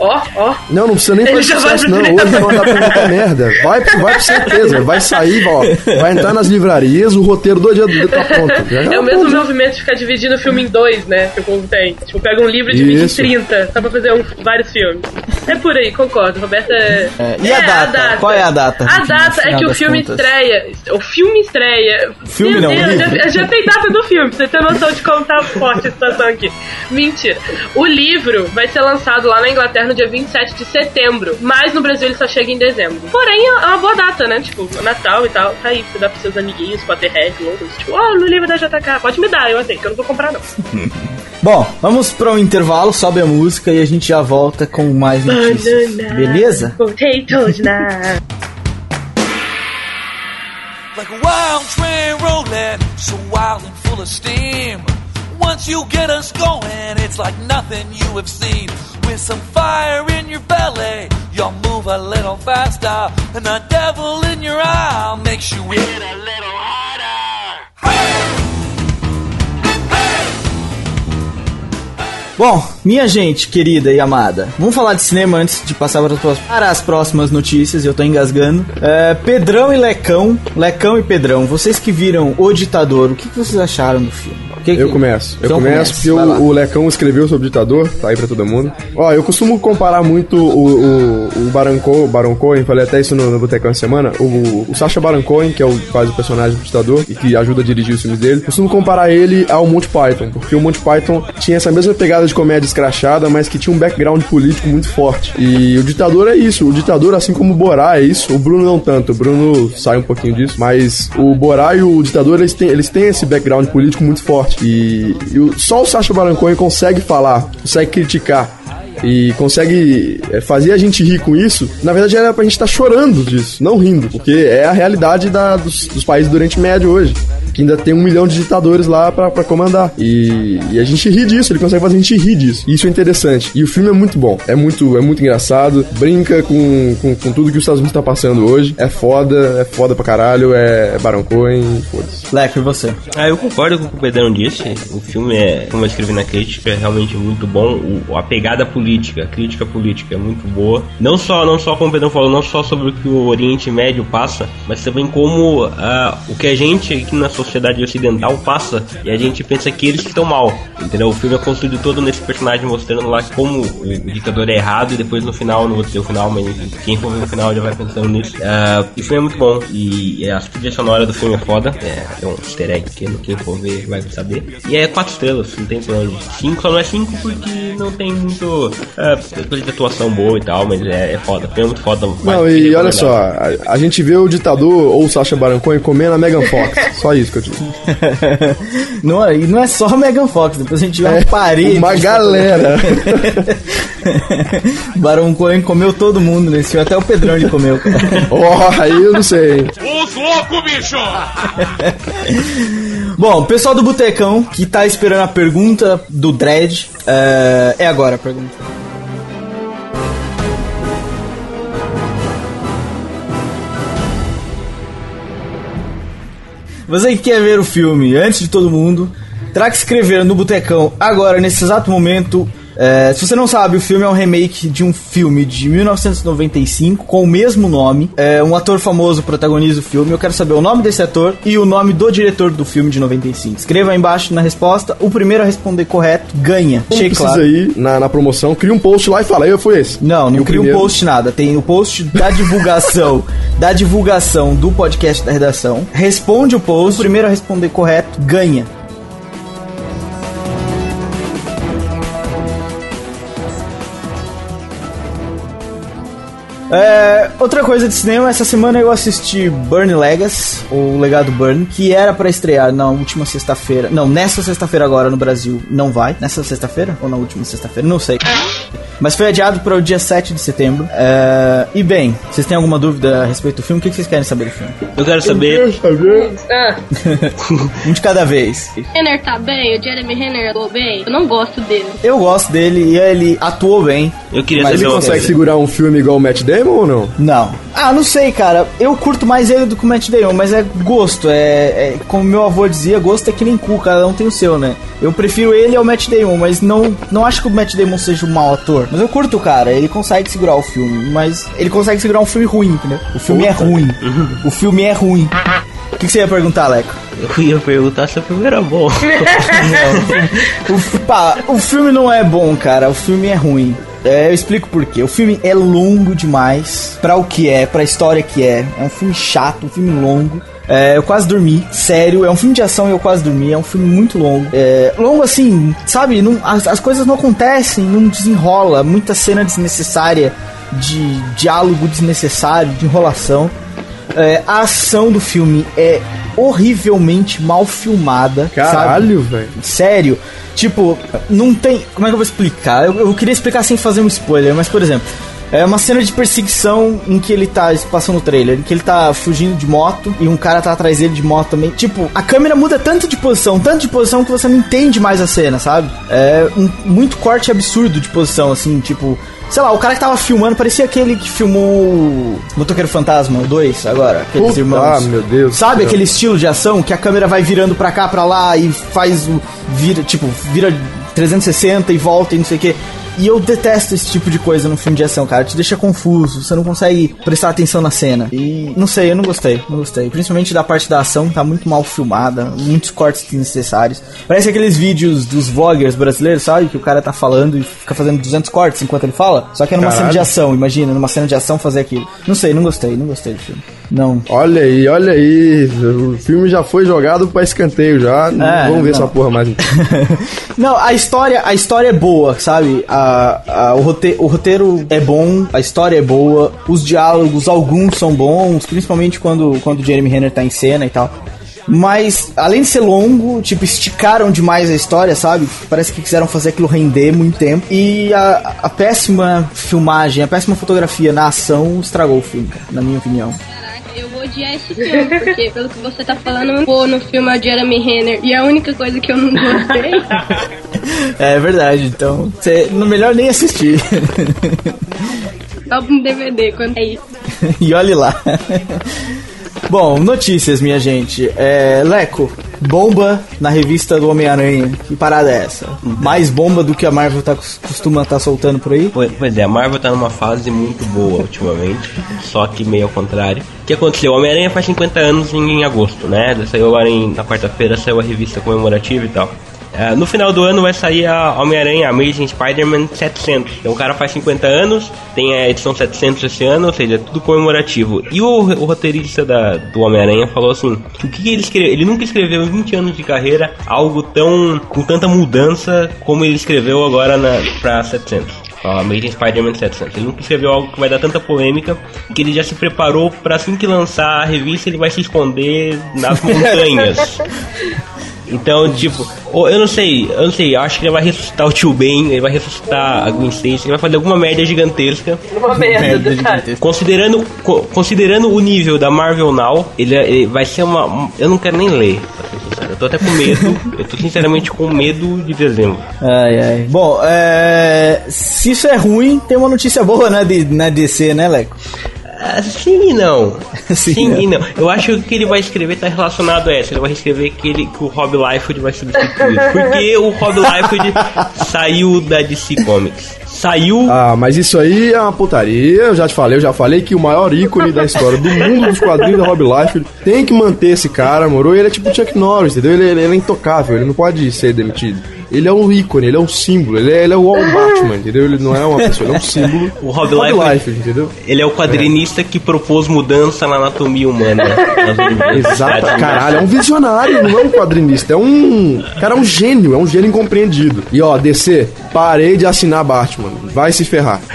Ó, ó. Não, não precisa nem fazer vai sucesso, não. Hoje não dá pra muita merda. Vai, vai com certeza. Vai sair, ó. Vai entrar nas livrarias, o roteiro do dia do dia tá pronto. Já- já É o mesmo movimento de ficar dividindo o filme em dois, né? Que o povo tem. Tipo, pega um livro e divide em Isso. 30, só pra fazer um- vários filmes. É por aí, concordo. Roberta é. É, e a data? Qual é a data? A data é que o filme contas. estreia. O filme estreia. Filme Meu não, Deus, livro. já, já tem data do filme, pra você ter noção de como tá forte a situação aqui. Mentira. O livro vai ser lançado lá na Inglaterra no dia 27 de setembro. Mas no Brasil ele só chega em dezembro. Porém, é uma boa data, né? Tipo, Natal e tal. Tá aí, você dá pros seus amiguinhos, Potterhead, loucos. Tipo, ó, no livro da JK. Pode me dar, eu aceito, que eu não vou comprar, não. *laughs* Bom, vamos para um intervalo, sobe a música e a gente já volta com mais notícias. Banana, Beleza? Potatoes na. *laughs* like a wild train rolling, so wild and full of steam. Once you get us going, it's like nothing you have seen. With some fire in your belly, you'll move a little faster, and the devil in your eye makes you hit a little harder. Hey! Bom, minha gente querida e amada, vamos falar de cinema antes de passar para as próximas, para as próximas notícias. Eu tô engasgando. É, Pedrão e Lecão, Lecão e Pedrão, vocês que viram O Ditador, o que, que vocês acharam do filme? Que Eu que- começo. Eu Então começo porque o, o Lecão escreveu sobre o ditador, tá aí pra todo mundo. Ó, eu costumo comparar muito o, o, o Baron, Co, Baron Cohen, falei até isso no, no Botecão essa semana, o, o Sacha Baron Cohen, que é o faz o personagem do ditador e que ajuda a dirigir os filmes dele, costumo comparar ele ao Monty Python, porque o Monty Python tinha essa mesma pegada de comédia escrachada, mas que tinha um background político muito forte. E o ditador é isso, o ditador, assim como o Borá é isso, o Bruno não tanto, o Bruno sai um pouquinho disso, mas o Borá e o ditador, eles têm, eles têm esse background político muito forte. E, e o- só o Sacha Baron Cohen consegue falar, consegue criticar e consegue é, fazer a gente rir com isso, na verdade era pra gente estar chorando disso, não rindo, porque é a realidade da- dos, dos países do Oriente Médio hoje. Que ainda tem um milhão de ditadores lá pra, pra comandar. E, e a gente ri disso, ele consegue fazer a gente rir disso. E isso é interessante. E o filme é muito bom. É muito, é muito engraçado. Brinca com, com, com tudo que os Estados Unidos tá passando hoje. É foda, é foda pra caralho. É, é Baron Cohen, foda-se. Leco, e você? Ah, eu concordo com o que o Pedrão disse. O filme é, como eu escrevi na crítica, é realmente muito bom. O- a pegada política, a crítica política é muito boa. Não só, não só como o Pedrão falou, não só sobre o que o Oriente Médio passa, mas também como ah, o que a gente aqui na sociedade ocidental passa e a gente pensa que eles que estão mal. Entendeu? O filme é construído todo nesse personagem mostrando lá como o ditador é errado e depois no final, não vou dizer o final, mas quem for ver no final já vai pensando nisso. Ah, o filme é muito bom e a trilha sonora do filme é foda. É, é um easter egg pequeno, quem for ver vai saber. E é quatro estrelas, não tem plano. Cinco só não é cinco porque não tem muito ah, coisa de atuação boa e tal, mas é, é foda. O filme é muito foda. Não, e ser olha só, a, a gente vê o ditador ou o Sacha Baron Cohen comendo a Megan Fox. Só isso que eu digo. *laughs* não, é- e não é só Megan Fox, depois a gente vê uma É, parede. uma galera. *laughs* Barão Cohen comeu todo mundo nesse filme, até o Pedrão ele comeu. cara. *laughs* Ó, aí eu não sei. hein. Bom, pessoal do Botecão, que tá esperando a pergunta do Dredd, é, é agora a pergunta. Você que quer ver o filme antes de todo mundo, terá que escrever no Botecão agora, nesse exato momento. É, se você não sabe, o filme é um remake de um filme de 1995 com o mesmo nome. É, um ator famoso protagoniza o filme. Eu quero saber o nome desse ator e o nome do diretor do filme de 95. Escreva aí embaixo na resposta. O primeiro a responder correto ganha. Precisa claro. ir na, na promoção, cria um post lá e fala, eu fui esse. Não, não cria um post nada. Tem o post da divulgação, *laughs* da divulgação do podcast da redação. Responde o post, o primeiro a responder correto ganha. É, outra coisa de cinema, essa semana eu assisti Burn Legacy, o Legado Burn, que era pra estrear na última sexta-feira. Não, nessa sexta-feira agora no Brasil não vai. Nessa sexta-feira? Ou na última sexta-feira? Não sei. Mas foi adiado para o dia 7 de setembro. É, e bem, vocês têm alguma dúvida a respeito do filme? O que vocês querem saber do filme? Eu quero saber. Ah, *laughs* Um de cada vez. Renner tá bem, o Jeremy Renner atuou bem. Eu não gosto dele. Eu gosto dele e ele atuou bem. Eu queria Mas saber Ele consegue coisa. segurar um filme igual o Matt Damon ou não? Não. Ah, não sei, cara. Eu curto mais ele do que o Matt Damon, mas é gosto. É, é- como meu avô dizia, gosto é que nem cu, cada um tem o seu, né? Eu prefiro ele ao Matt Damon, mas não, não acho que o Matt Damon seja um mau ator. Mas eu curto o cara, ele consegue segurar o filme, mas ele consegue segurar um filme ruim, entendeu? O filme é ruim. *laughs* O filme é ruim. O que, que você ia perguntar, Leco? Eu ia perguntar se o filme era bom. *laughs* O, fi- pá, o filme não é bom, cara. O filme é ruim. É, eu explico por quê. O filme é longo demais pra o que é, pra história que é. É um filme chato, um filme longo. É, eu quase dormi, sério. É um filme de ação e eu quase dormi. É um filme muito longo. É, longo assim, sabe? Não, as, as coisas não acontecem, não desenrola. Muita cena desnecessária, de diálogo desnecessário, de enrolação. É, a ação do filme é horrivelmente mal filmada. Caralho, velho. Sério. Tipo, não tem. Como é que eu vou explicar? Eu, eu queria explicar sem fazer um spoiler, mas por exemplo, É uma cena de perseguição em que ele tá passando o trailer, em que ele tá fugindo de moto e um cara tá atrás dele de moto também. Tipo, a câmera muda tanto de posição, tanto de posição que você não entende mais a cena, sabe? É um muito corte absurdo de posição, assim, tipo. Sei lá, o cara que tava filmando parecia aquele que filmou o Motoqueiro Fantasma 2 agora, aqueles Puta, irmãos. ah, meu Deus Sabe céu. aquele estilo de ação que a câmera vai virando pra cá, pra lá e faz o. vira, tipo, vira 360 e volta e não sei o que. E eu detesto esse tipo de coisa no filme de ação, cara. Te deixa confuso, você não consegue prestar atenção na cena. E não sei, eu não gostei, não gostei. Principalmente da parte da ação, tá muito mal filmada, muitos cortes desnecessários. Parece aqueles vídeos dos vloggers brasileiros, sabe? Que o cara tá falando e fica fazendo 200 cortes enquanto ele fala. Só que é numa Caralho. cena de ação, imagina, numa cena de ação fazer aquilo. Não sei, não gostei, não gostei do filme. Não. Olha aí, olha aí. O filme já foi jogado pra escanteio já. Não É, Vamos ver não. essa porra mais. *laughs* Não, a história, a história é boa, sabe? A, a- o, rote, o roteiro é bom, a história é boa, os diálogos, alguns são bons, principalmente quando, quando o Jeremy Renner tá em cena e tal. Mas, além de ser longo, tipo, esticaram demais a história, sabe? Parece que quiseram fazer aquilo render muito tempo. E a, a péssima filmagem, a péssima fotografia na ação estragou o filme, na minha opinião. Eu vou odiar esse filme, porque pelo que você tá falando, pô, no filme é o Jeremy Renner. E a única coisa que eu não gostei *laughs* É verdade, então, cê, no melhor nem assistir. só no DVD, quando é isso. *laughs* e olhe lá. Bom, notícias, minha gente. É, Leco, bomba na revista do Homem-Aranha. Que parada é essa? Mais bomba do que a Marvel tá, costuma estar soltando por aí? Pois pois é, a Marvel tá numa fase muito boa ultimamente, só que meio ao contrário. O que aconteceu? O Homem-Aranha faz 50 anos em agosto, né? Saiu agora em- na quarta-feira, saiu a revista comemorativa e tal. Ah, no final do ano vai sair a Homem-Aranha Amazing Spider-Man 700. Então o cara faz 50 anos, tem a edição 700 esse ano, ou seja, é tudo comemorativo. E o, o roteirista da- do Homem-Aranha falou assim: que o que ele escreveu? Ele nunca escreveu em 20 anos de carreira algo tão. com tanta mudança como ele escreveu agora na, pra 700. A Amazing Spider-Man 700. Ele nunca escreveu algo que vai dar tanta polêmica que ele já se preparou para assim que lançar a revista ele vai se esconder nas montanhas. *laughs* Então, tipo, eu não sei, eu não sei, eu acho que ele vai ressuscitar o tio Ben, ele vai ressuscitar a Gwen Stacy, ele vai fazer alguma merda gigantesca. Uma merda do cara. Considerando, co- considerando o nível da Marvel Now, ele, ele vai ser uma. um- Eu não quero nem ler, pra ser sincero. Eu tô até com medo, *laughs* eu tô sinceramente com medo de dezembro. Ai, ai. Bom, é, se isso é ruim, tem uma notícia boa na, D- na DC, né, Leco? Ah, Sim e não. *laughs* Sim, Sim, né? e não. Eu acho que o que ele vai escrever tá relacionado a essa. Ele vai escrever que, ele, que o Rob Liefeld vai substituir. *laughs* Porque o Rob Liefeld saiu da DC Comics. Saiu. Ah, mas isso aí é uma putaria. Eu já te falei, eu já falei que o maior ícone da história do mundo dos quadrinhos é Rob Liefeld. Tem que manter esse cara, moro? Ele é tipo Chuck Norris, entendeu? Ele, ele é intocável, ele não pode ser demitido. Ele é um ícone, ele é um símbolo, ele é, ele é o All Batman, entendeu? Ele não é uma pessoa, ele é um *laughs* símbolo. O Rob Rob Liefeld- Liefeld, entendeu? Ele é o quadrinista que propôs mudança na anatomia humana. *laughs* Exato, caralho, é um visionário, não é um quadrinista, é um. Cara, é um gênio, é um gênio incompreendido. E ó, DC, parei de assinar Batman, vai se ferrar. *laughs*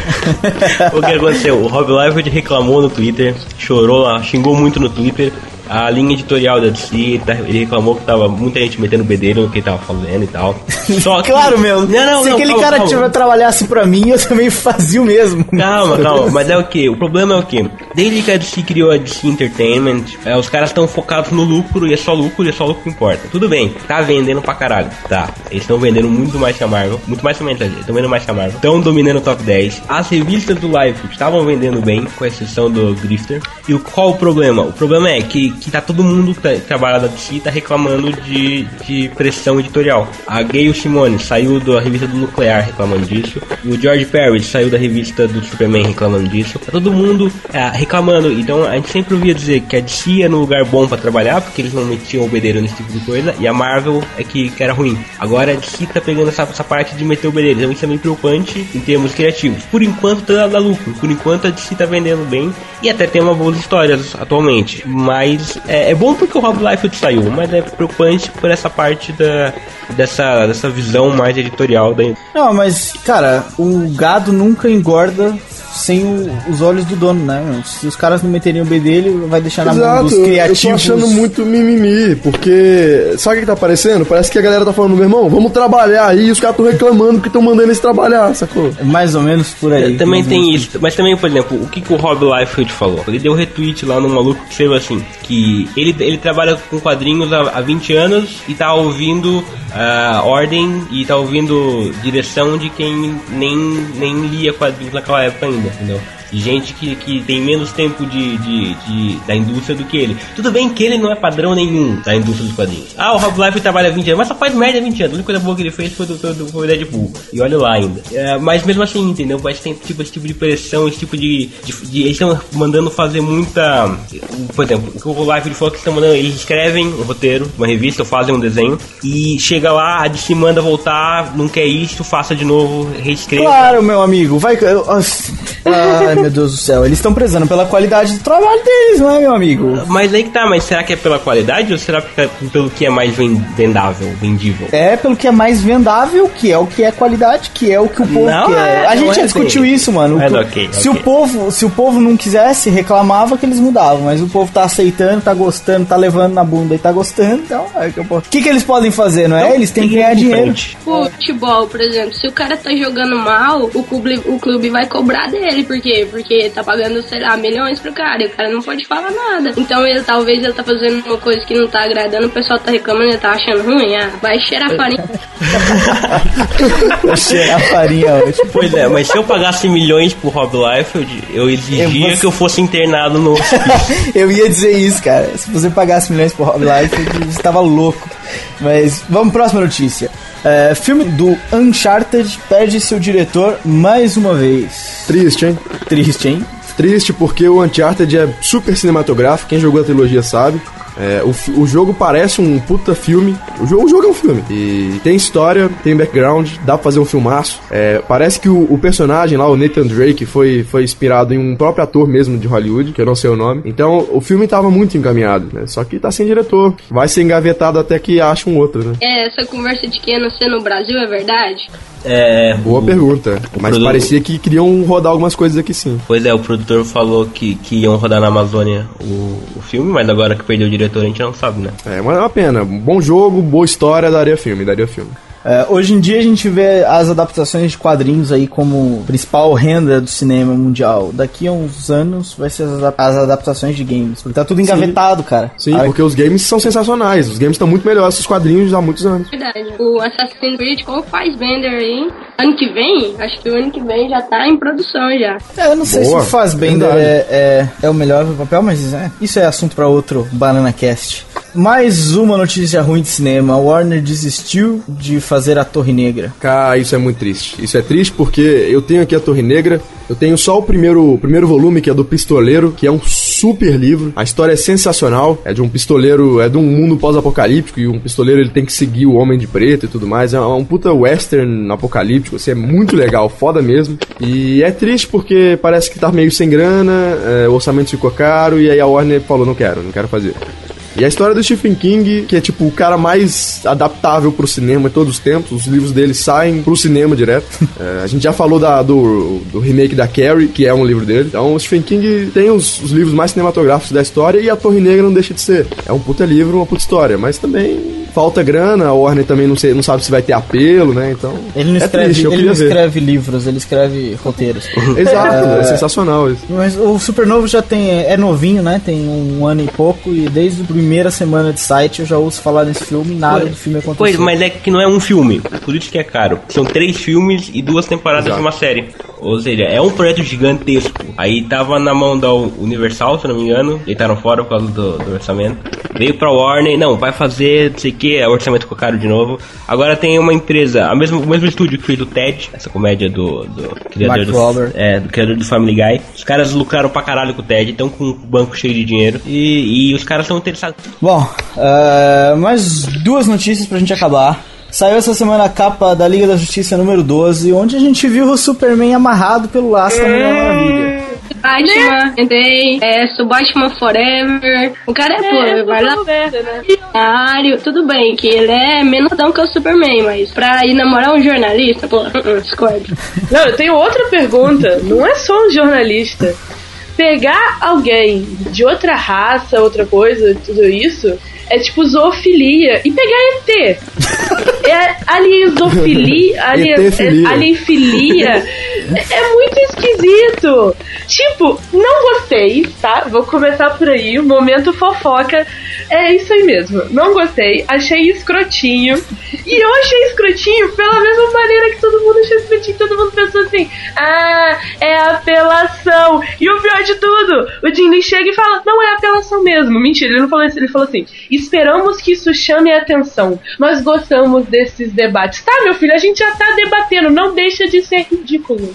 O que aconteceu? O Rob Liefeld reclamou no Twitter, chorou lá, xingou muito no Twitter. A linha editorial da DC, ele tá- ele reclamou que tava muita gente metendo bedelho no que ele tava fazendo e tal. Só *laughs* que- Claro, meu. Não, não, Se não, aquele calma, cara calma. tiver trabalhasse pra mim, eu também fazia o mesmo. Calma, *laughs* calma, mas é o que? O problema é o que? Desde que a DC criou a DC Entertainment, é, os caras estão focados no lucro e é só lucro e é só lucro que importa. Tudo bem, tá vendendo pra caralho, tá? Eles estão vendendo muito mais que a Marvel, muito mais que a Marvel, estão vendendo mais que a Marvel, estão dominando o top 10. As revistas do Life estavam vendendo bem, com exceção do Grifter. E o, qual o problema? O problema é que, que tá todo mundo que tá, trabalha da DC tá reclamando de, de pressão editorial. A Gayle Simone saiu da revista do Nuclear reclamando disso. O George Perry saiu da revista do Superman reclamando disso. Tá todo mundo é, reclamando. Então a gente sempre ouvia dizer que a DC ia no lugar bom pra trabalhar, porque eles não metiam o bedelho nesse tipo de coisa, e a Marvel é que, que era ruim. Agora a DC tá pegando essa, essa parte de meter o bedelho. Então isso é meio preocupante em termos criativos. Por enquanto tá dando lucro. Por enquanto a DC tá vendendo bem e até tem uma boas histórias atualmente. Mas é, é bom porque o Rob Liefeld saiu, mas é preocupante por essa parte da, dessa, dessa visão mais editorial da, Não, mas, cara, o gado nunca engorda sem o- os olhos do dono, né? Se os caras não meterem o B dele, vai deixar na mão Exato, dos eu tô criativos. achando muito mimimi, porque sabe o que tá aparecendo? Parece que a galera tá falando, meu irmão, vamos trabalhar aí, e os caras tão reclamando que estão mandando eles trabalhar, sacou? Mais ou menos por aí. Também mais ou tem isso. Mas também, por exemplo, o que, que o Rob Liefeld falou? Ele deu retweet lá no maluco que escreveu assim: que ele, ele trabalha com quadrinhos há, há 20 anos e tá ouvindo ah, ordem e tá ouvindo direção de quem nem, nem lia quadrinhos naquela época ainda, entendeu? Gente que, que tem menos tempo de, de, de- da indústria do que ele. Tudo bem que ele não é padrão nenhum da indústria dos quadrinhos. Ah, o Rob Liefeld trabalha há 20 anos, mas só faz merda há 20 anos. A única coisa boa que ele fez foi do, do, foi o Deadpool. E olha lá ainda. É, mas mesmo assim, entendeu? Mas tem tipo, esse tipo de pressão, esse tipo de. de- de- eles estão mandando fazer muita. Por exemplo, o o Liefeld falou que estão mandando. Eles escrevem um roteiro, uma revista, ou fazem um desenho. E chega lá, a DC manda voltar, não quer isso, faça de novo, reescreva. Claro, meu amigo, vai. Nossa. *laughs* Ai, meu Deus do céu. Eles estão prezando pela qualidade do trabalho deles, não é, meu amigo? Mas aí que tá, mas será que é pela qualidade ou será que é pelo que é mais ven- vendável, vendível? É pelo que é mais vendável, que é o que é qualidade, que é o que o povo Não, quer. é, a gente já é discutiu assim. isso, mano. Mas O- ok, se ok. o povo, se o povo não quisesse, reclamava que eles mudavam, mas o povo tá aceitando, tá gostando, tá levando na bunda e tá gostando, então é que eu posso. O que que eles podem fazer, não é? eles têm que ganhar em dinheiro. frente. Futebol, por exemplo, se o cara tá jogando mal, o clube, o clube vai cobrar dele. Por Porque tá pagando, sei lá, milhões pro cara e o cara não pode falar nada. Então ele talvez ele tá fazendo uma coisa que não tá agradando, o pessoal tá reclamando, ele tá achando ruim. Ah, vai cheirar farinha. Cheirar farinha hoje. Pois é, mas se eu pagasse milhões pro Rob Liefeld, eu exigia Eu vou- que eu fosse internado no *laughs* Eu ia dizer isso, cara. Se você pagasse milhões por Rob Life, você tava louco. Mas vamos pra próxima notícia. É, filme do Uncharted perde seu diretor mais uma vez. Triste, hein? Triste, hein? Triste porque o Uncharted é super cinematográfico, quem jogou a trilogia sabe. É, o, o jogo parece um puta filme. O jogo, o jogo é um filme. E tem história, tem background, dá pra fazer um filmaço. É, parece que o, o personagem lá, o Nathan Drake, foi, foi inspirado em um próprio ator mesmo de Hollywood, que eu não sei o nome. Então o filme tava muito encaminhado, né? Só que tá sem diretor. Vai ser engavetado até que ache um outro, né? É, essa conversa de que ia nascer no Brasil é verdade? É, Boa o- pergunta. Mas produto- parecia que queriam rodar algumas coisas aqui sim. Pois é, o produtor falou que, que iam rodar na Amazônia o, o filme, mas agora que perdeu o diretor a gente não sabe, né? É, mas é uma pena. Bom jogo, boa história, daria filme, daria filme. É, hoje em dia a gente vê as adaptações de quadrinhos aí como principal renda do cinema mundial. Daqui a uns anos vai ser as, adap- as adaptações de games. Porque tá tudo engavetado, cara. Sim, Ah, porque os games são sensacionais. Os games estão muito melhores que os quadrinhos há muitos anos. Verdade. O Assassin's Creed com o Fassbender aí, ano que vem, acho que o ano que vem já tá em produção já. É, eu não sei Boa, se o Fazbender verdade. é, é, é o melhor papel, mas é, isso é assunto pra outro Banana Cast. Mais uma notícia ruim de cinema. Warner desistiu de fazer a Torre Negra. Cara, isso é muito triste. Isso é triste porque eu tenho aqui a Torre Negra, eu tenho só o primeiro, o primeiro volume, que é do Pistoleiro, que é um super livro. A história é sensacional. É de um pistoleiro, é de um mundo pós-apocalíptico, e um pistoleiro ele tem que seguir o Homem de Preto e tudo mais. É um puta western apocalíptico, assim, é muito legal, foda mesmo. E é triste porque parece que tá meio sem grana, é, o orçamento ficou caro, e aí a Warner falou, não quero, não quero fazer. E a história do Stephen King, que é tipo o cara mais adaptável pro cinema de todos os tempos, os livros dele saem pro cinema direto. *laughs* É, a gente já falou da- do, do remake da Carrie, que é um livro dele. Então o Stephen King tem os, os livros mais cinematográficos da história e a Torre Negra não deixa de ser. É um puta livro, uma puta história, mas também falta grana, a Warner também não, sei, não sabe se vai ter apelo, né? Então. Ele não é escreve, triste, ele não escreve livros, ele escreve roteiros. *laughs* Exato, é É. sensacional isso. Mas o Supernovo já tem. É novinho, né? Tem um ano e pouco. E desde a primeira semana de site eu já ouço falar nesse filme e nada do filme aconteceu. Pois, mas é que não é um filme, por isso que é caro. São três filmes e duas temporadas Exato. de uma série. Ou seja, é um projeto gigantesco. Aí tava na mão da Universal, se não me engano, deitaram fora por causa do, do orçamento. Veio pra Warner, não, vai fazer, não sei o que, o orçamento ficou caro de novo. Agora tem uma empresa, a mesmo, o mesmo estúdio que fez o Ted, essa comédia do, do criador do, é, do criador do Family Guy. Os caras lucraram pra caralho com o Ted, estão com um banco cheio de dinheiro. E, e os caras estão interessados. Bom, uh, mais duas notícias pra gente acabar. Saiu essa semana a capa da Liga da Justiça número 12, onde a gente viu o Superman amarrado pelo laço da Mulher Maravilha. Batman, entrei, é, sou Batman Forever. O cara é, pô, vai lá. merda, né? Tudo bem, que ele é menudão que o Superman, mas pra ir namorar um jornalista, pô, uh -uh, discordo. *laughs* Não, eu tenho outra pergunta. Não é só um jornalista. Pegar alguém de outra raça, outra coisa, tudo isso, é tipo zoofilia. E pegar ET. *laughs* É aliezofilia. Alien, é, alienfilia. *laughs* É, muito esquisito. Tipo, não gostei, tá? Vou começar por aí. Momento fofoca. É isso aí mesmo. Não gostei. Achei escrotinho. E eu achei escrotinho pela mesma maneira que todo mundo achou escrotinho. Todo mundo pensou assim: ah, é apelação. E o pior de tudo, o Jim Lee chega e fala: não é apelação mesmo. Mentira, ele não falou isso. Ele falou assim: esperamos que isso chame a atenção. Nós gostamos desses debates. Tá, meu filho, a gente já tá debatendo. Não deixa de ser ridículo.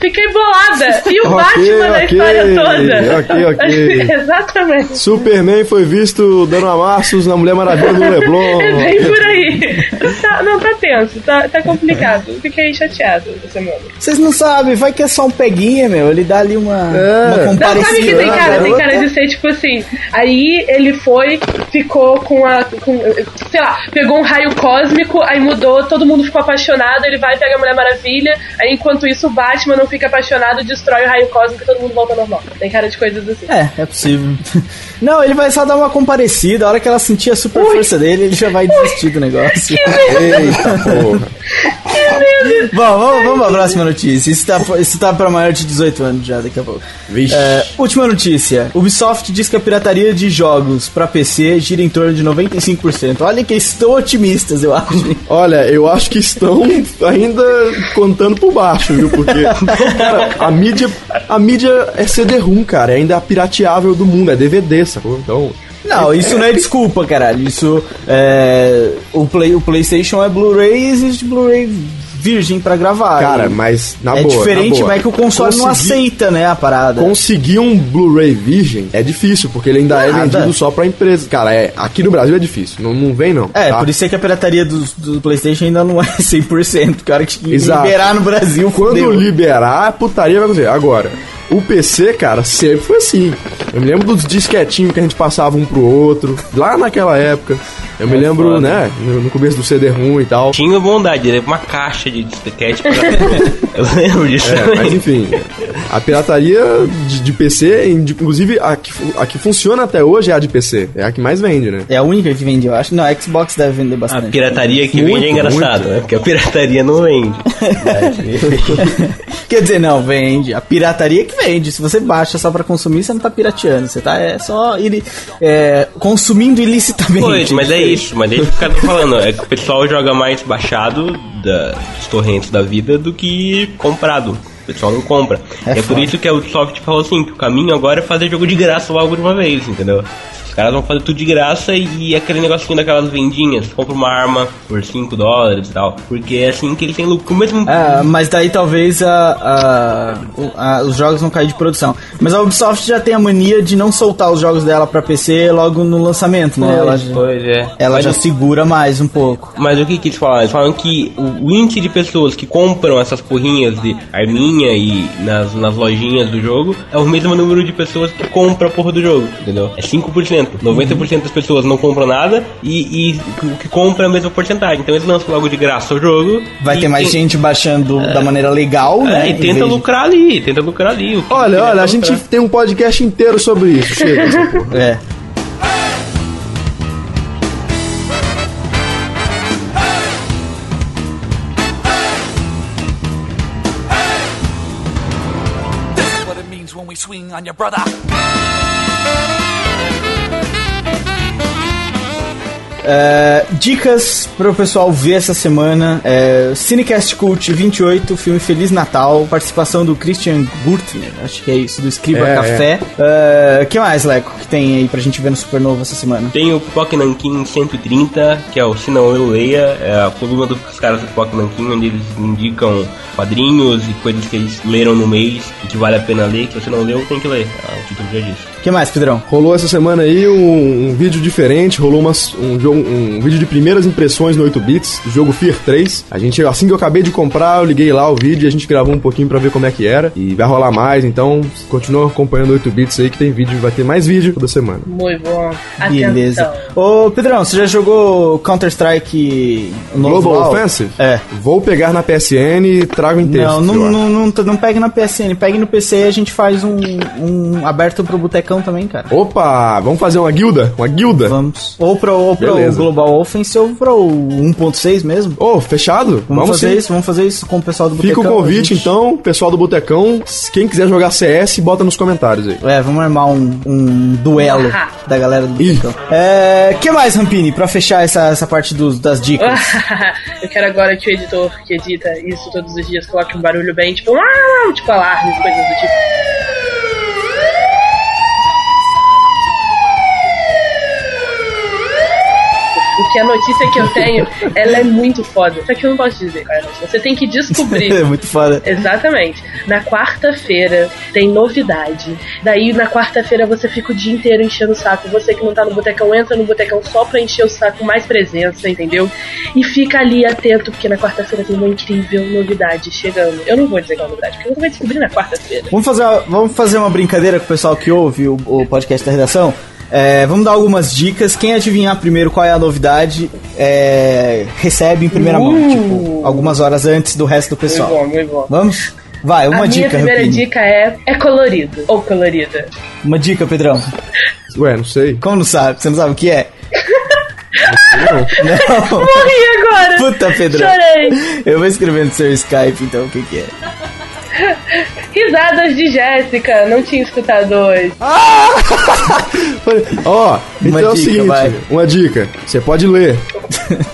Fiquei bolada. E o Ok, Batman na ok, história toda. ok, ok. *laughs* Exatamente. Superman foi visto dando amassos na Mulher Maravilha do Leblon. *laughs* É bem por aí. Tá- não, tá tenso, tá, tá complicado. Fiquei chateado essa semana. Vocês não sabem, vai que é só um peguinha, meu. Ele dá ali uma, É. uma Não, sabe que tem cara, tem cara de ser tipo assim. Aí ele foi, ficou com a. Com, sei lá, pegou um raio cósmico, aí mudou, todo mundo ficou apaixonado, ele vai pegar a Mulher Maravilha, aí enquanto isso o Batman não fica apaixonado, destrói o raio cósmico e todo mundo volta ao normal. Tem cara de coisas assim. É, é possível. *laughs* Não, ele vai só dar uma comparecida. A hora que ela sentir a super força dele, ele já vai desistir do negócio. Eita porra. Bom, vamos, vamos pra próxima notícia. Isso tá, isso tá pra maior de 18 anos já, daqui a pouco. Vixe. É, última notícia. Ubisoft diz que a pirataria de jogos pra PC gira em torno de 95%. Olha que estão otimistas, eu acho. Olha, eu acho que estão ainda contando por baixo, viu? Porque, *laughs* cara, a mídia, a mídia é CD-ROM, cara. É ainda a pirateável do mundo, é DVD, sacou? Então, Não, isso não é desculpa, caralho. Isso é. O, Play, o PlayStation é Blu-ray e existe Blu-ray virgem pra gravar. cara, mas na é boa. diferente, na boa. mas é que o console não aceita, né, a parada. Conseguir um Blu-ray virgem é difícil, porque ele ainda é Nada. vendido só pra empresa. Cara, é, aqui no Brasil é difícil. Não, não vem, não. É, tá? por isso é que a pirataria do, do PlayStation ainda não é *laughs* 100%. Que a hora que Exato. liberar no Brasil, Quando fudeu. liberar, putaria vai acontecer. Agora, o PC, cara, sempre foi assim. Eu me lembro dos disquetinhos que a gente passava um pro outro, lá naquela época. Eu me lembro, foda. né, no, começo do CD-ROM e tal. Tinha bondade, ele uma caixa de disquete pra... *laughs* Eu lembro disso. É, mas enfim, a pirataria de, de PC, inclusive a que, a que funciona até hoje é a de PC. É a que mais vende, né? É a única que vende, eu acho. Não, a Xbox deve vender A bastante. pirataria que Muito, vende é engraçado, muito. né? Porque a pirataria não vende. *laughs* Quer dizer, não, vende. A pirataria que vende. Se você baixa só pra consumir, você não tá pirateando. Você tá é, só ili- é, consumindo ilicitamente. Pois, mas é isso, mas deixa eu ficar falando, é que o pessoal joga mais baixado da, dos torrentes da vida do que comprado. O pessoal não compra. É É, por isso que a Ubisoft falou assim, que o caminho agora é fazer jogo de graça logo de uma vez, entendeu? Os caras vão fazer tudo de graça e, aquele negocinho daquelas vendinhas, compra uma arma por 5 dólares e tal. Porque é assim que eles têm lucro. O mesmo É, mas daí talvez a, a- a- os jogos vão cair de produção. Mas a Ubisoft já tem a mania de não soltar os jogos dela pra PC logo no lançamento, né? Ela, já- Pois é. ela Mas já segura mais um pouco. Mas o que, que eles falaram? Eles falaram que o, o índice de pessoas que compram essas porrinhas de arminha e nas, nas lojinhas do jogo é o mesmo número de pessoas que compram a porra do jogo, entendeu? É 5%. 90% das pessoas não compram nada e, e o que compra é a mesma porcentagem. Então eles lançam logo de graça o jogo. Vai e ter mais tem- gente baixando da maneira legal, né? É, e em tenta de- lucrar ali, tenta lucrar ali. O que Olha, olha, a gente tem um podcast inteiro sobre isso. Chega, essa *laughs* porra. É. Swing on your brother. É, dicas para o pessoal ver essa semana: é, Cinecast Cult 28, filme Feliz Natal, participação do Christian Gurtner, acho que é isso, do Escriba É, Café. O que mais, Leco, que tem aí pra gente ver no Supernova essa semana? Tem o Pipoca Nankin 130, que é o Se Não Eu Leia, é a coluna dos caras do Pipoca Nankin, onde eles indicam quadrinhos e coisas que eles leram no mês e que vale a pena ler. Que você não leu, tem que ler. Ah, o título já disse. O que mais, Pedrão? Rolou essa semana aí um, um vídeo diferente, rolou umas- um, jogo, um, um vídeo de primeiras impressões no 8 bits do jogo Fear 3. A gente, assim que eu acabei de comprar, eu liguei lá o vídeo e a gente gravou um pouquinho pra ver como é que era. E vai rolar mais, então continua acompanhando o 8 bits aí que tem vídeo, vai ter mais vídeo toda semana. Muito bom. Beleza. Ô, Pedrão, você já jogou Counter-Strike Global lá? Offensive? É. Vou pegar na PSN e trago em texto. Não, não, não, não, não pegue na PSN, pegue no PC e a gente faz um, um aberto pro Botecão também, cara. Opa, vamos fazer uma guilda? Uma guilda? Vamos. Ou pro, ou pro Beleza. Global Offense ou pro 1.6 mesmo. Ô, fechado? Vamos, fazer sim. isso, vamos fazer isso com o pessoal do Fica Botecão. o convite, gente- então, pessoal do Botecão. Quem quiser jogar CS, bota nos comentários aí. É, vamos armar um, um duelo Ah. da galera do Ih. Botecão. É, que mais, Rampini, pra fechar essa, essa parte dos, das dicas? *laughs* Eu quero agora que o editor que edita isso todos os dias coloque um barulho bem, tipo, tipo alarmes, coisas do tipo. Porque a notícia que eu tenho, *laughs* ela é muito foda. Só que eu não posso dizer qual é a notícia. Você tem que descobrir. *laughs* é muito foda. Exatamente. Na quarta-feira tem novidade. Daí na quarta-feira você fica o dia inteiro enchendo o saco. Você que não tá no botecão, entra no botecão só pra encher o saco com mais presença, entendeu? E fica ali atento, porque na quarta-feira tem uma incrível novidade chegando. Eu não vou dizer qual é a novidade, porque você vai descobrir na quarta-feira. Vamos fazer, uma- vamos fazer uma brincadeira com o pessoal que ouve o, o podcast da redação. É, vamos dar algumas dicas. Quem adivinhar primeiro qual é a novidade é, recebe em primeira mão, Uh. tipo, algumas horas antes do resto do Muito pessoal. bom, muito bom. Vamos? Vai, uma a dica, minha primeira Rampini. dica é, é colorido. Ou colorida. Uma dica, Pedrão. Ué, não sei. Como não sabe? Você não sabe o que é? Não. *laughs* Morri agora! Puta, Pedrão. Chorei! Eu vou escrever no seu Skype, então, o que que é. *laughs* Risadas de Jéssica, não tinha escutado hoje. *laughs* Ó, então é o dica, seguinte, vai. uma dica. Você pode ler.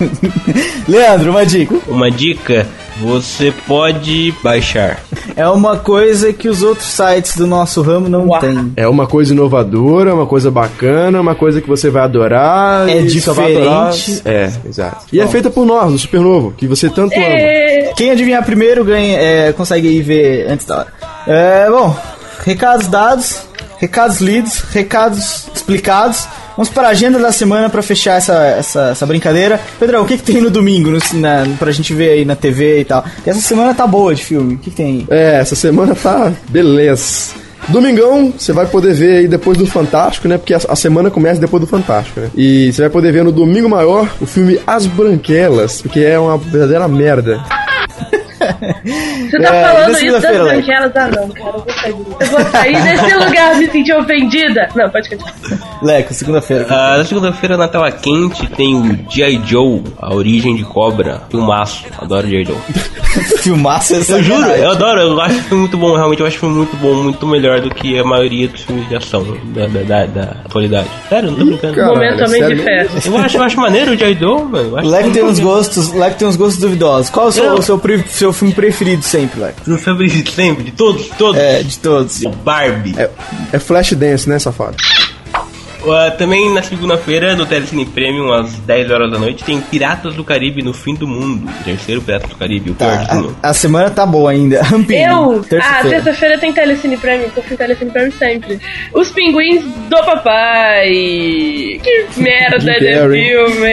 *laughs* Leandro, uma dica. Uma dica: você pode baixar. É uma coisa que os outros sites do nosso ramo não Uau. têm. É uma coisa inovadora, uma coisa bacana, uma coisa que você vai adorar. É diferente. É, exato. E é feita por nós, do Supernovo, que você tanto ama. É, Quem adivinhar primeiro ganha, é, consegue ir ver antes da hora. É, bom, recados dados, recados lidos, recados explicados. Vamos para a agenda da semana para fechar essa, essa, essa brincadeira. Pedrão, o que, que tem no domingo no, na, pra gente ver aí na TV e tal? E essa semana tá boa de filme. O que, que tem aí? É, essa semana tá beleza. Domingão, você vai poder ver aí depois do Fantástico, né? Porque a, a semana começa depois do Fantástico, né? E você vai poder ver no Domingo Maior o filme As Branquelas, porque é uma verdadeira merda. Você tá É, falando isso das branquelas? Ah, não, cara, eu vou sair. Eu vou sair desse lugar me sentir ofendida. Não, pode continuar. Leco, segunda-feira. Ah, na segunda-feira, na tela quente, tem o G.I. Joe, A Origem de Cobra. Filmaço. Adoro G.I. Joe. *laughs* Filmaço é Eu juro, eu adoro. Eu acho o filme muito bom. Realmente, eu acho o filme muito bom. Muito melhor do que a maioria dos filmes de ação da, da, da, da atualidade. Sério, não tô brincando. Caralho, Momento Homem de Fé. Eu acho, eu acho maneiro o G.I. Joe, mano. Eu Leco tem uns gostos, Leco tem uns gostos duvidosos. Qual é o seu, o seu, seu filme preferido sempre, Leco? Meu favorito sempre, de todos, todos. É, de todos. Barbie. É, é Flashdance, né, safado? Ah, também na segunda-feira, no Telecine Premium, às 10 horas da noite, tem Piratas do Caribe no Fim do Mundo. O terceiro Piratas do Caribe, o Tá, a, a semana tá boa ainda. *laughs* Eu? Ah, terça-feira. terça-feira tem Telecine Premium, eu fui Telecine Premium sempre. Os Pinguins do Papai. Que merda de Carrey. filme.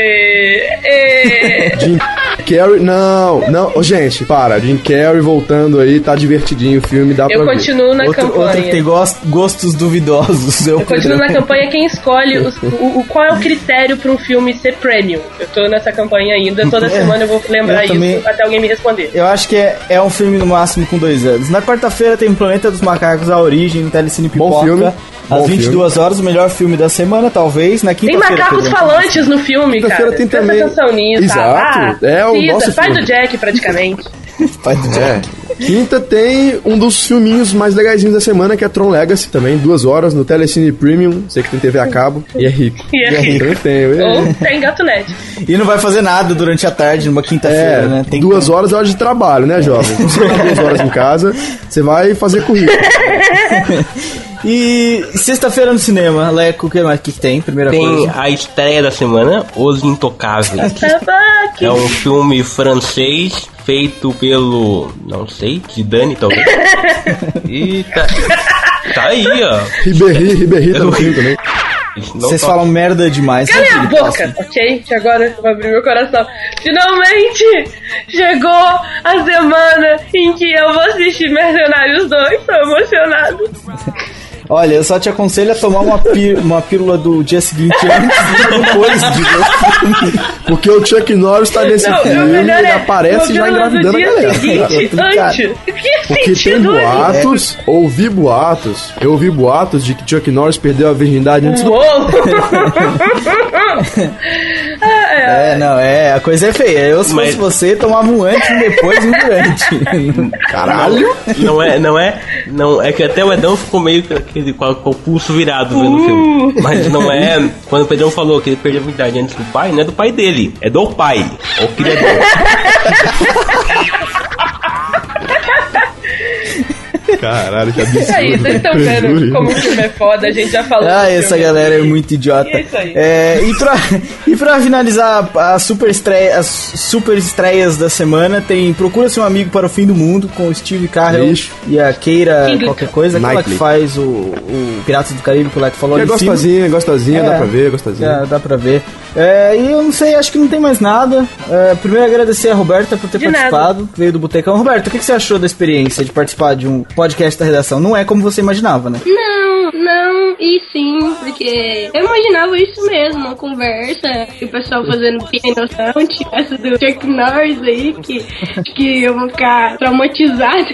É. *laughs* Jim Carrey, não, não, Ô, gente, para, Jim Carrey voltando aí, tá divertidinho o filme, dá Eu pra ver. continuo na Outro, campanha. outro que tem gos- gostos duvidosos. Eu continuo na campanha quem escolhe os- o, o- qual é o critério pra um filme ser premium. Eu tô nessa campanha ainda, toda *laughs* É, semana eu vou lembrar eu também- isso até alguém me responder. Eu acho que é, é um filme no máximo com dois anos. Na quarta-feira tem Planeta dos Macacos, A Origem, Telecine Bom Pipoca. filme, Às bom 22 horas, o melhor filme da semana, talvez. Na Tem macacos falantes no filme, cara. Tem Presta também- atenção nisso. Exato. tá? É o Cita, nosso pai filme. do Jack, praticamente. *laughs* *laughs* Pai do É. Quinta tem um dos filminhos mais legaisinhos da semana, que é Tron Legacy, também, duas horas no Telecine Premium. Sei que tem TV a cabo e é rico. E é E é rico. Tenho. Ou tem gato net. E não vai fazer nada durante a tarde, numa quinta-feira, é né? Tem duas horas é hora de trabalho, né, jovem? Você tá duas horas em casa, você vai fazer currículo. *laughs* E sexta-feira no cinema, Leco, o que mais que tem? Primeira Tem coisa. a estreia da semana, Os Intocáveis. Tabaque. É um filme francês feito pelo. não sei, Zidane talvez. *laughs* E tá. Tá aí, ó. Ribéry, Ribéry tá no também. Vocês toque. falam merda demais. Cala a boca, ok? Que agora eu vou abrir meu coração. Finalmente chegou a semana em que eu vou assistir Mercenários 2. Tô emocionado. *laughs* Olha, eu só te aconselho a tomar uma, pí- uma pílula do dia seguinte antes e depois de. Porque o Chuck Norris tá nesse Não, filme e ele é aparece já do engravidando a galera. seguinte, Cara, antes. Que Porque tem sentido é boatos, ouvi boatos, eu ouvi boatos de que Chuck Norris perdeu a virgindade antes do Uou! *laughs* *laughs* ah, é. É, não, é, a coisa é feia. Eu, se Mas- fosse você, tomava um antes e depois um durante. *laughs* caralho. Não é, não é, não é que até o Edão ficou meio que aquele, com, a- com o pulso virado vendo o filme. Mas não é, quando o Pedrão falou que ele perdeu a virgindade antes do pai, não é do pai dele, é do pai, é o criador. *laughs* Caralho, que absurdo. Isso aí, vocês estão vendo como o filme é foda, a gente já falou. Ah, essa galera é muito idiota. E é isso aí. É, e, pra, e pra finalizar as super, estreia, as super estreias da semana, tem Procura Seu Amigo para o Fim do Mundo com o Steve Carell Ixi. e a Keira King qualquer coisa, aquela Knightley. que faz o, o Piratas do Caribe que o Leto falou É ali em cima. gostosinha, gostosinha, É. dá pra ver, gostosinha. Dá, dá pra ver. É, e eu não sei, acho que não tem mais nada. É, primeiro agradecer a Roberta por ter De participado, veio do Botecão. Roberta, o que, que você achou da experiência de participar de um podcast da redação? Não é como você imaginava, né? Não, não, e sim, porque eu imaginava isso mesmo, uma conversa, e o pessoal fazendo sem noção, tipo essa do Chuck Norris aí, que, que eu vou ficar traumatizado.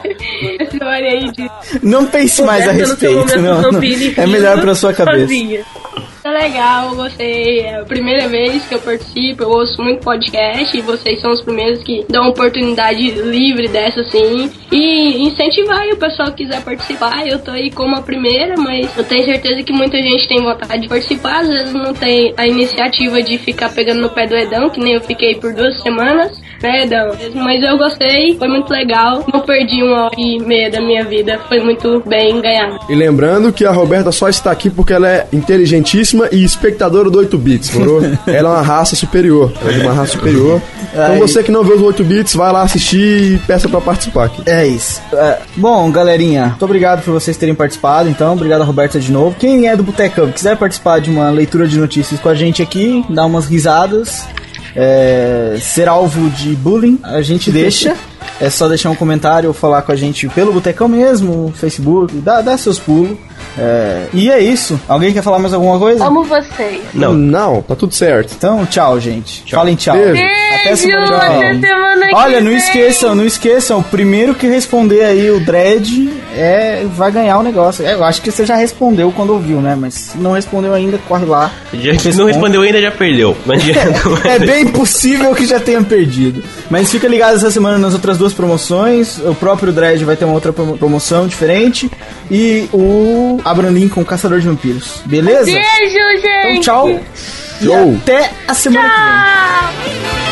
*laughs* essa história aí de Não pense mais a respeito, não, não. É melhor pra sua cabeça. sozinha. Tá legal, gostei. É a primeira vez que eu participo, eu ouço muito podcast e vocês são os primeiros que dão oportunidade livre dessa assim. E incentivar o pessoal que quiser participar. Eu tô aí como a primeira, mas eu tenho certeza que muita gente tem vontade de participar. Às vezes não tem a iniciativa de ficar pegando no pé do Edão, que nem eu fiquei por duas semanas, né, Edão? Mas eu gostei, foi muito legal. Não perdi uma hora e meia da minha vida, foi muito bem ganhado. E lembrando que a Roberta só está aqui porque ela é inteligentíssima e espectadora do 8 bits, moro? *laughs* ela é uma raça superior. Ela é de uma raça superior. Então você que não vê os 8 bits, vai lá assistir e peça pra participar aqui. É isso. É, bom, galerinha, muito obrigado por vocês terem participado, então. Obrigado a Roberta de novo. Quem é do Botecão, quiser participar de uma leitura de notícias com a gente aqui, dar umas risadas, é, ser alvo de bullying, a gente *laughs* deixa. É só deixar um comentário ou falar com a gente pelo Botecão mesmo, Facebook, dá, dá seus pulos. É, e é isso. Alguém quer falar mais alguma coisa? Amo vocês. Não. Não, tá tudo certo. Então, tchau, gente. Falem tchau. Beijo. Até semana vem. até semana que Olha, não vem. esqueçam, não esqueçam. O primeiro que responder aí o dread é, vai ganhar o negócio. É, eu acho que você já respondeu quando ouviu, né? Mas se não respondeu ainda, corre lá. Já, se não respondeu ainda, já perdeu. *laughs* Não adianta. É bem possível que já tenha perdido. Mas fica ligado essa semana nas outras duas promoções. O próprio Dredd vai ter uma outra promo- promoção diferente. E o Abraham Lincoln, Caçador de Vampiros. Beleza? Beijo, Então, gente. tchau. E Tchau. até a semana que vem.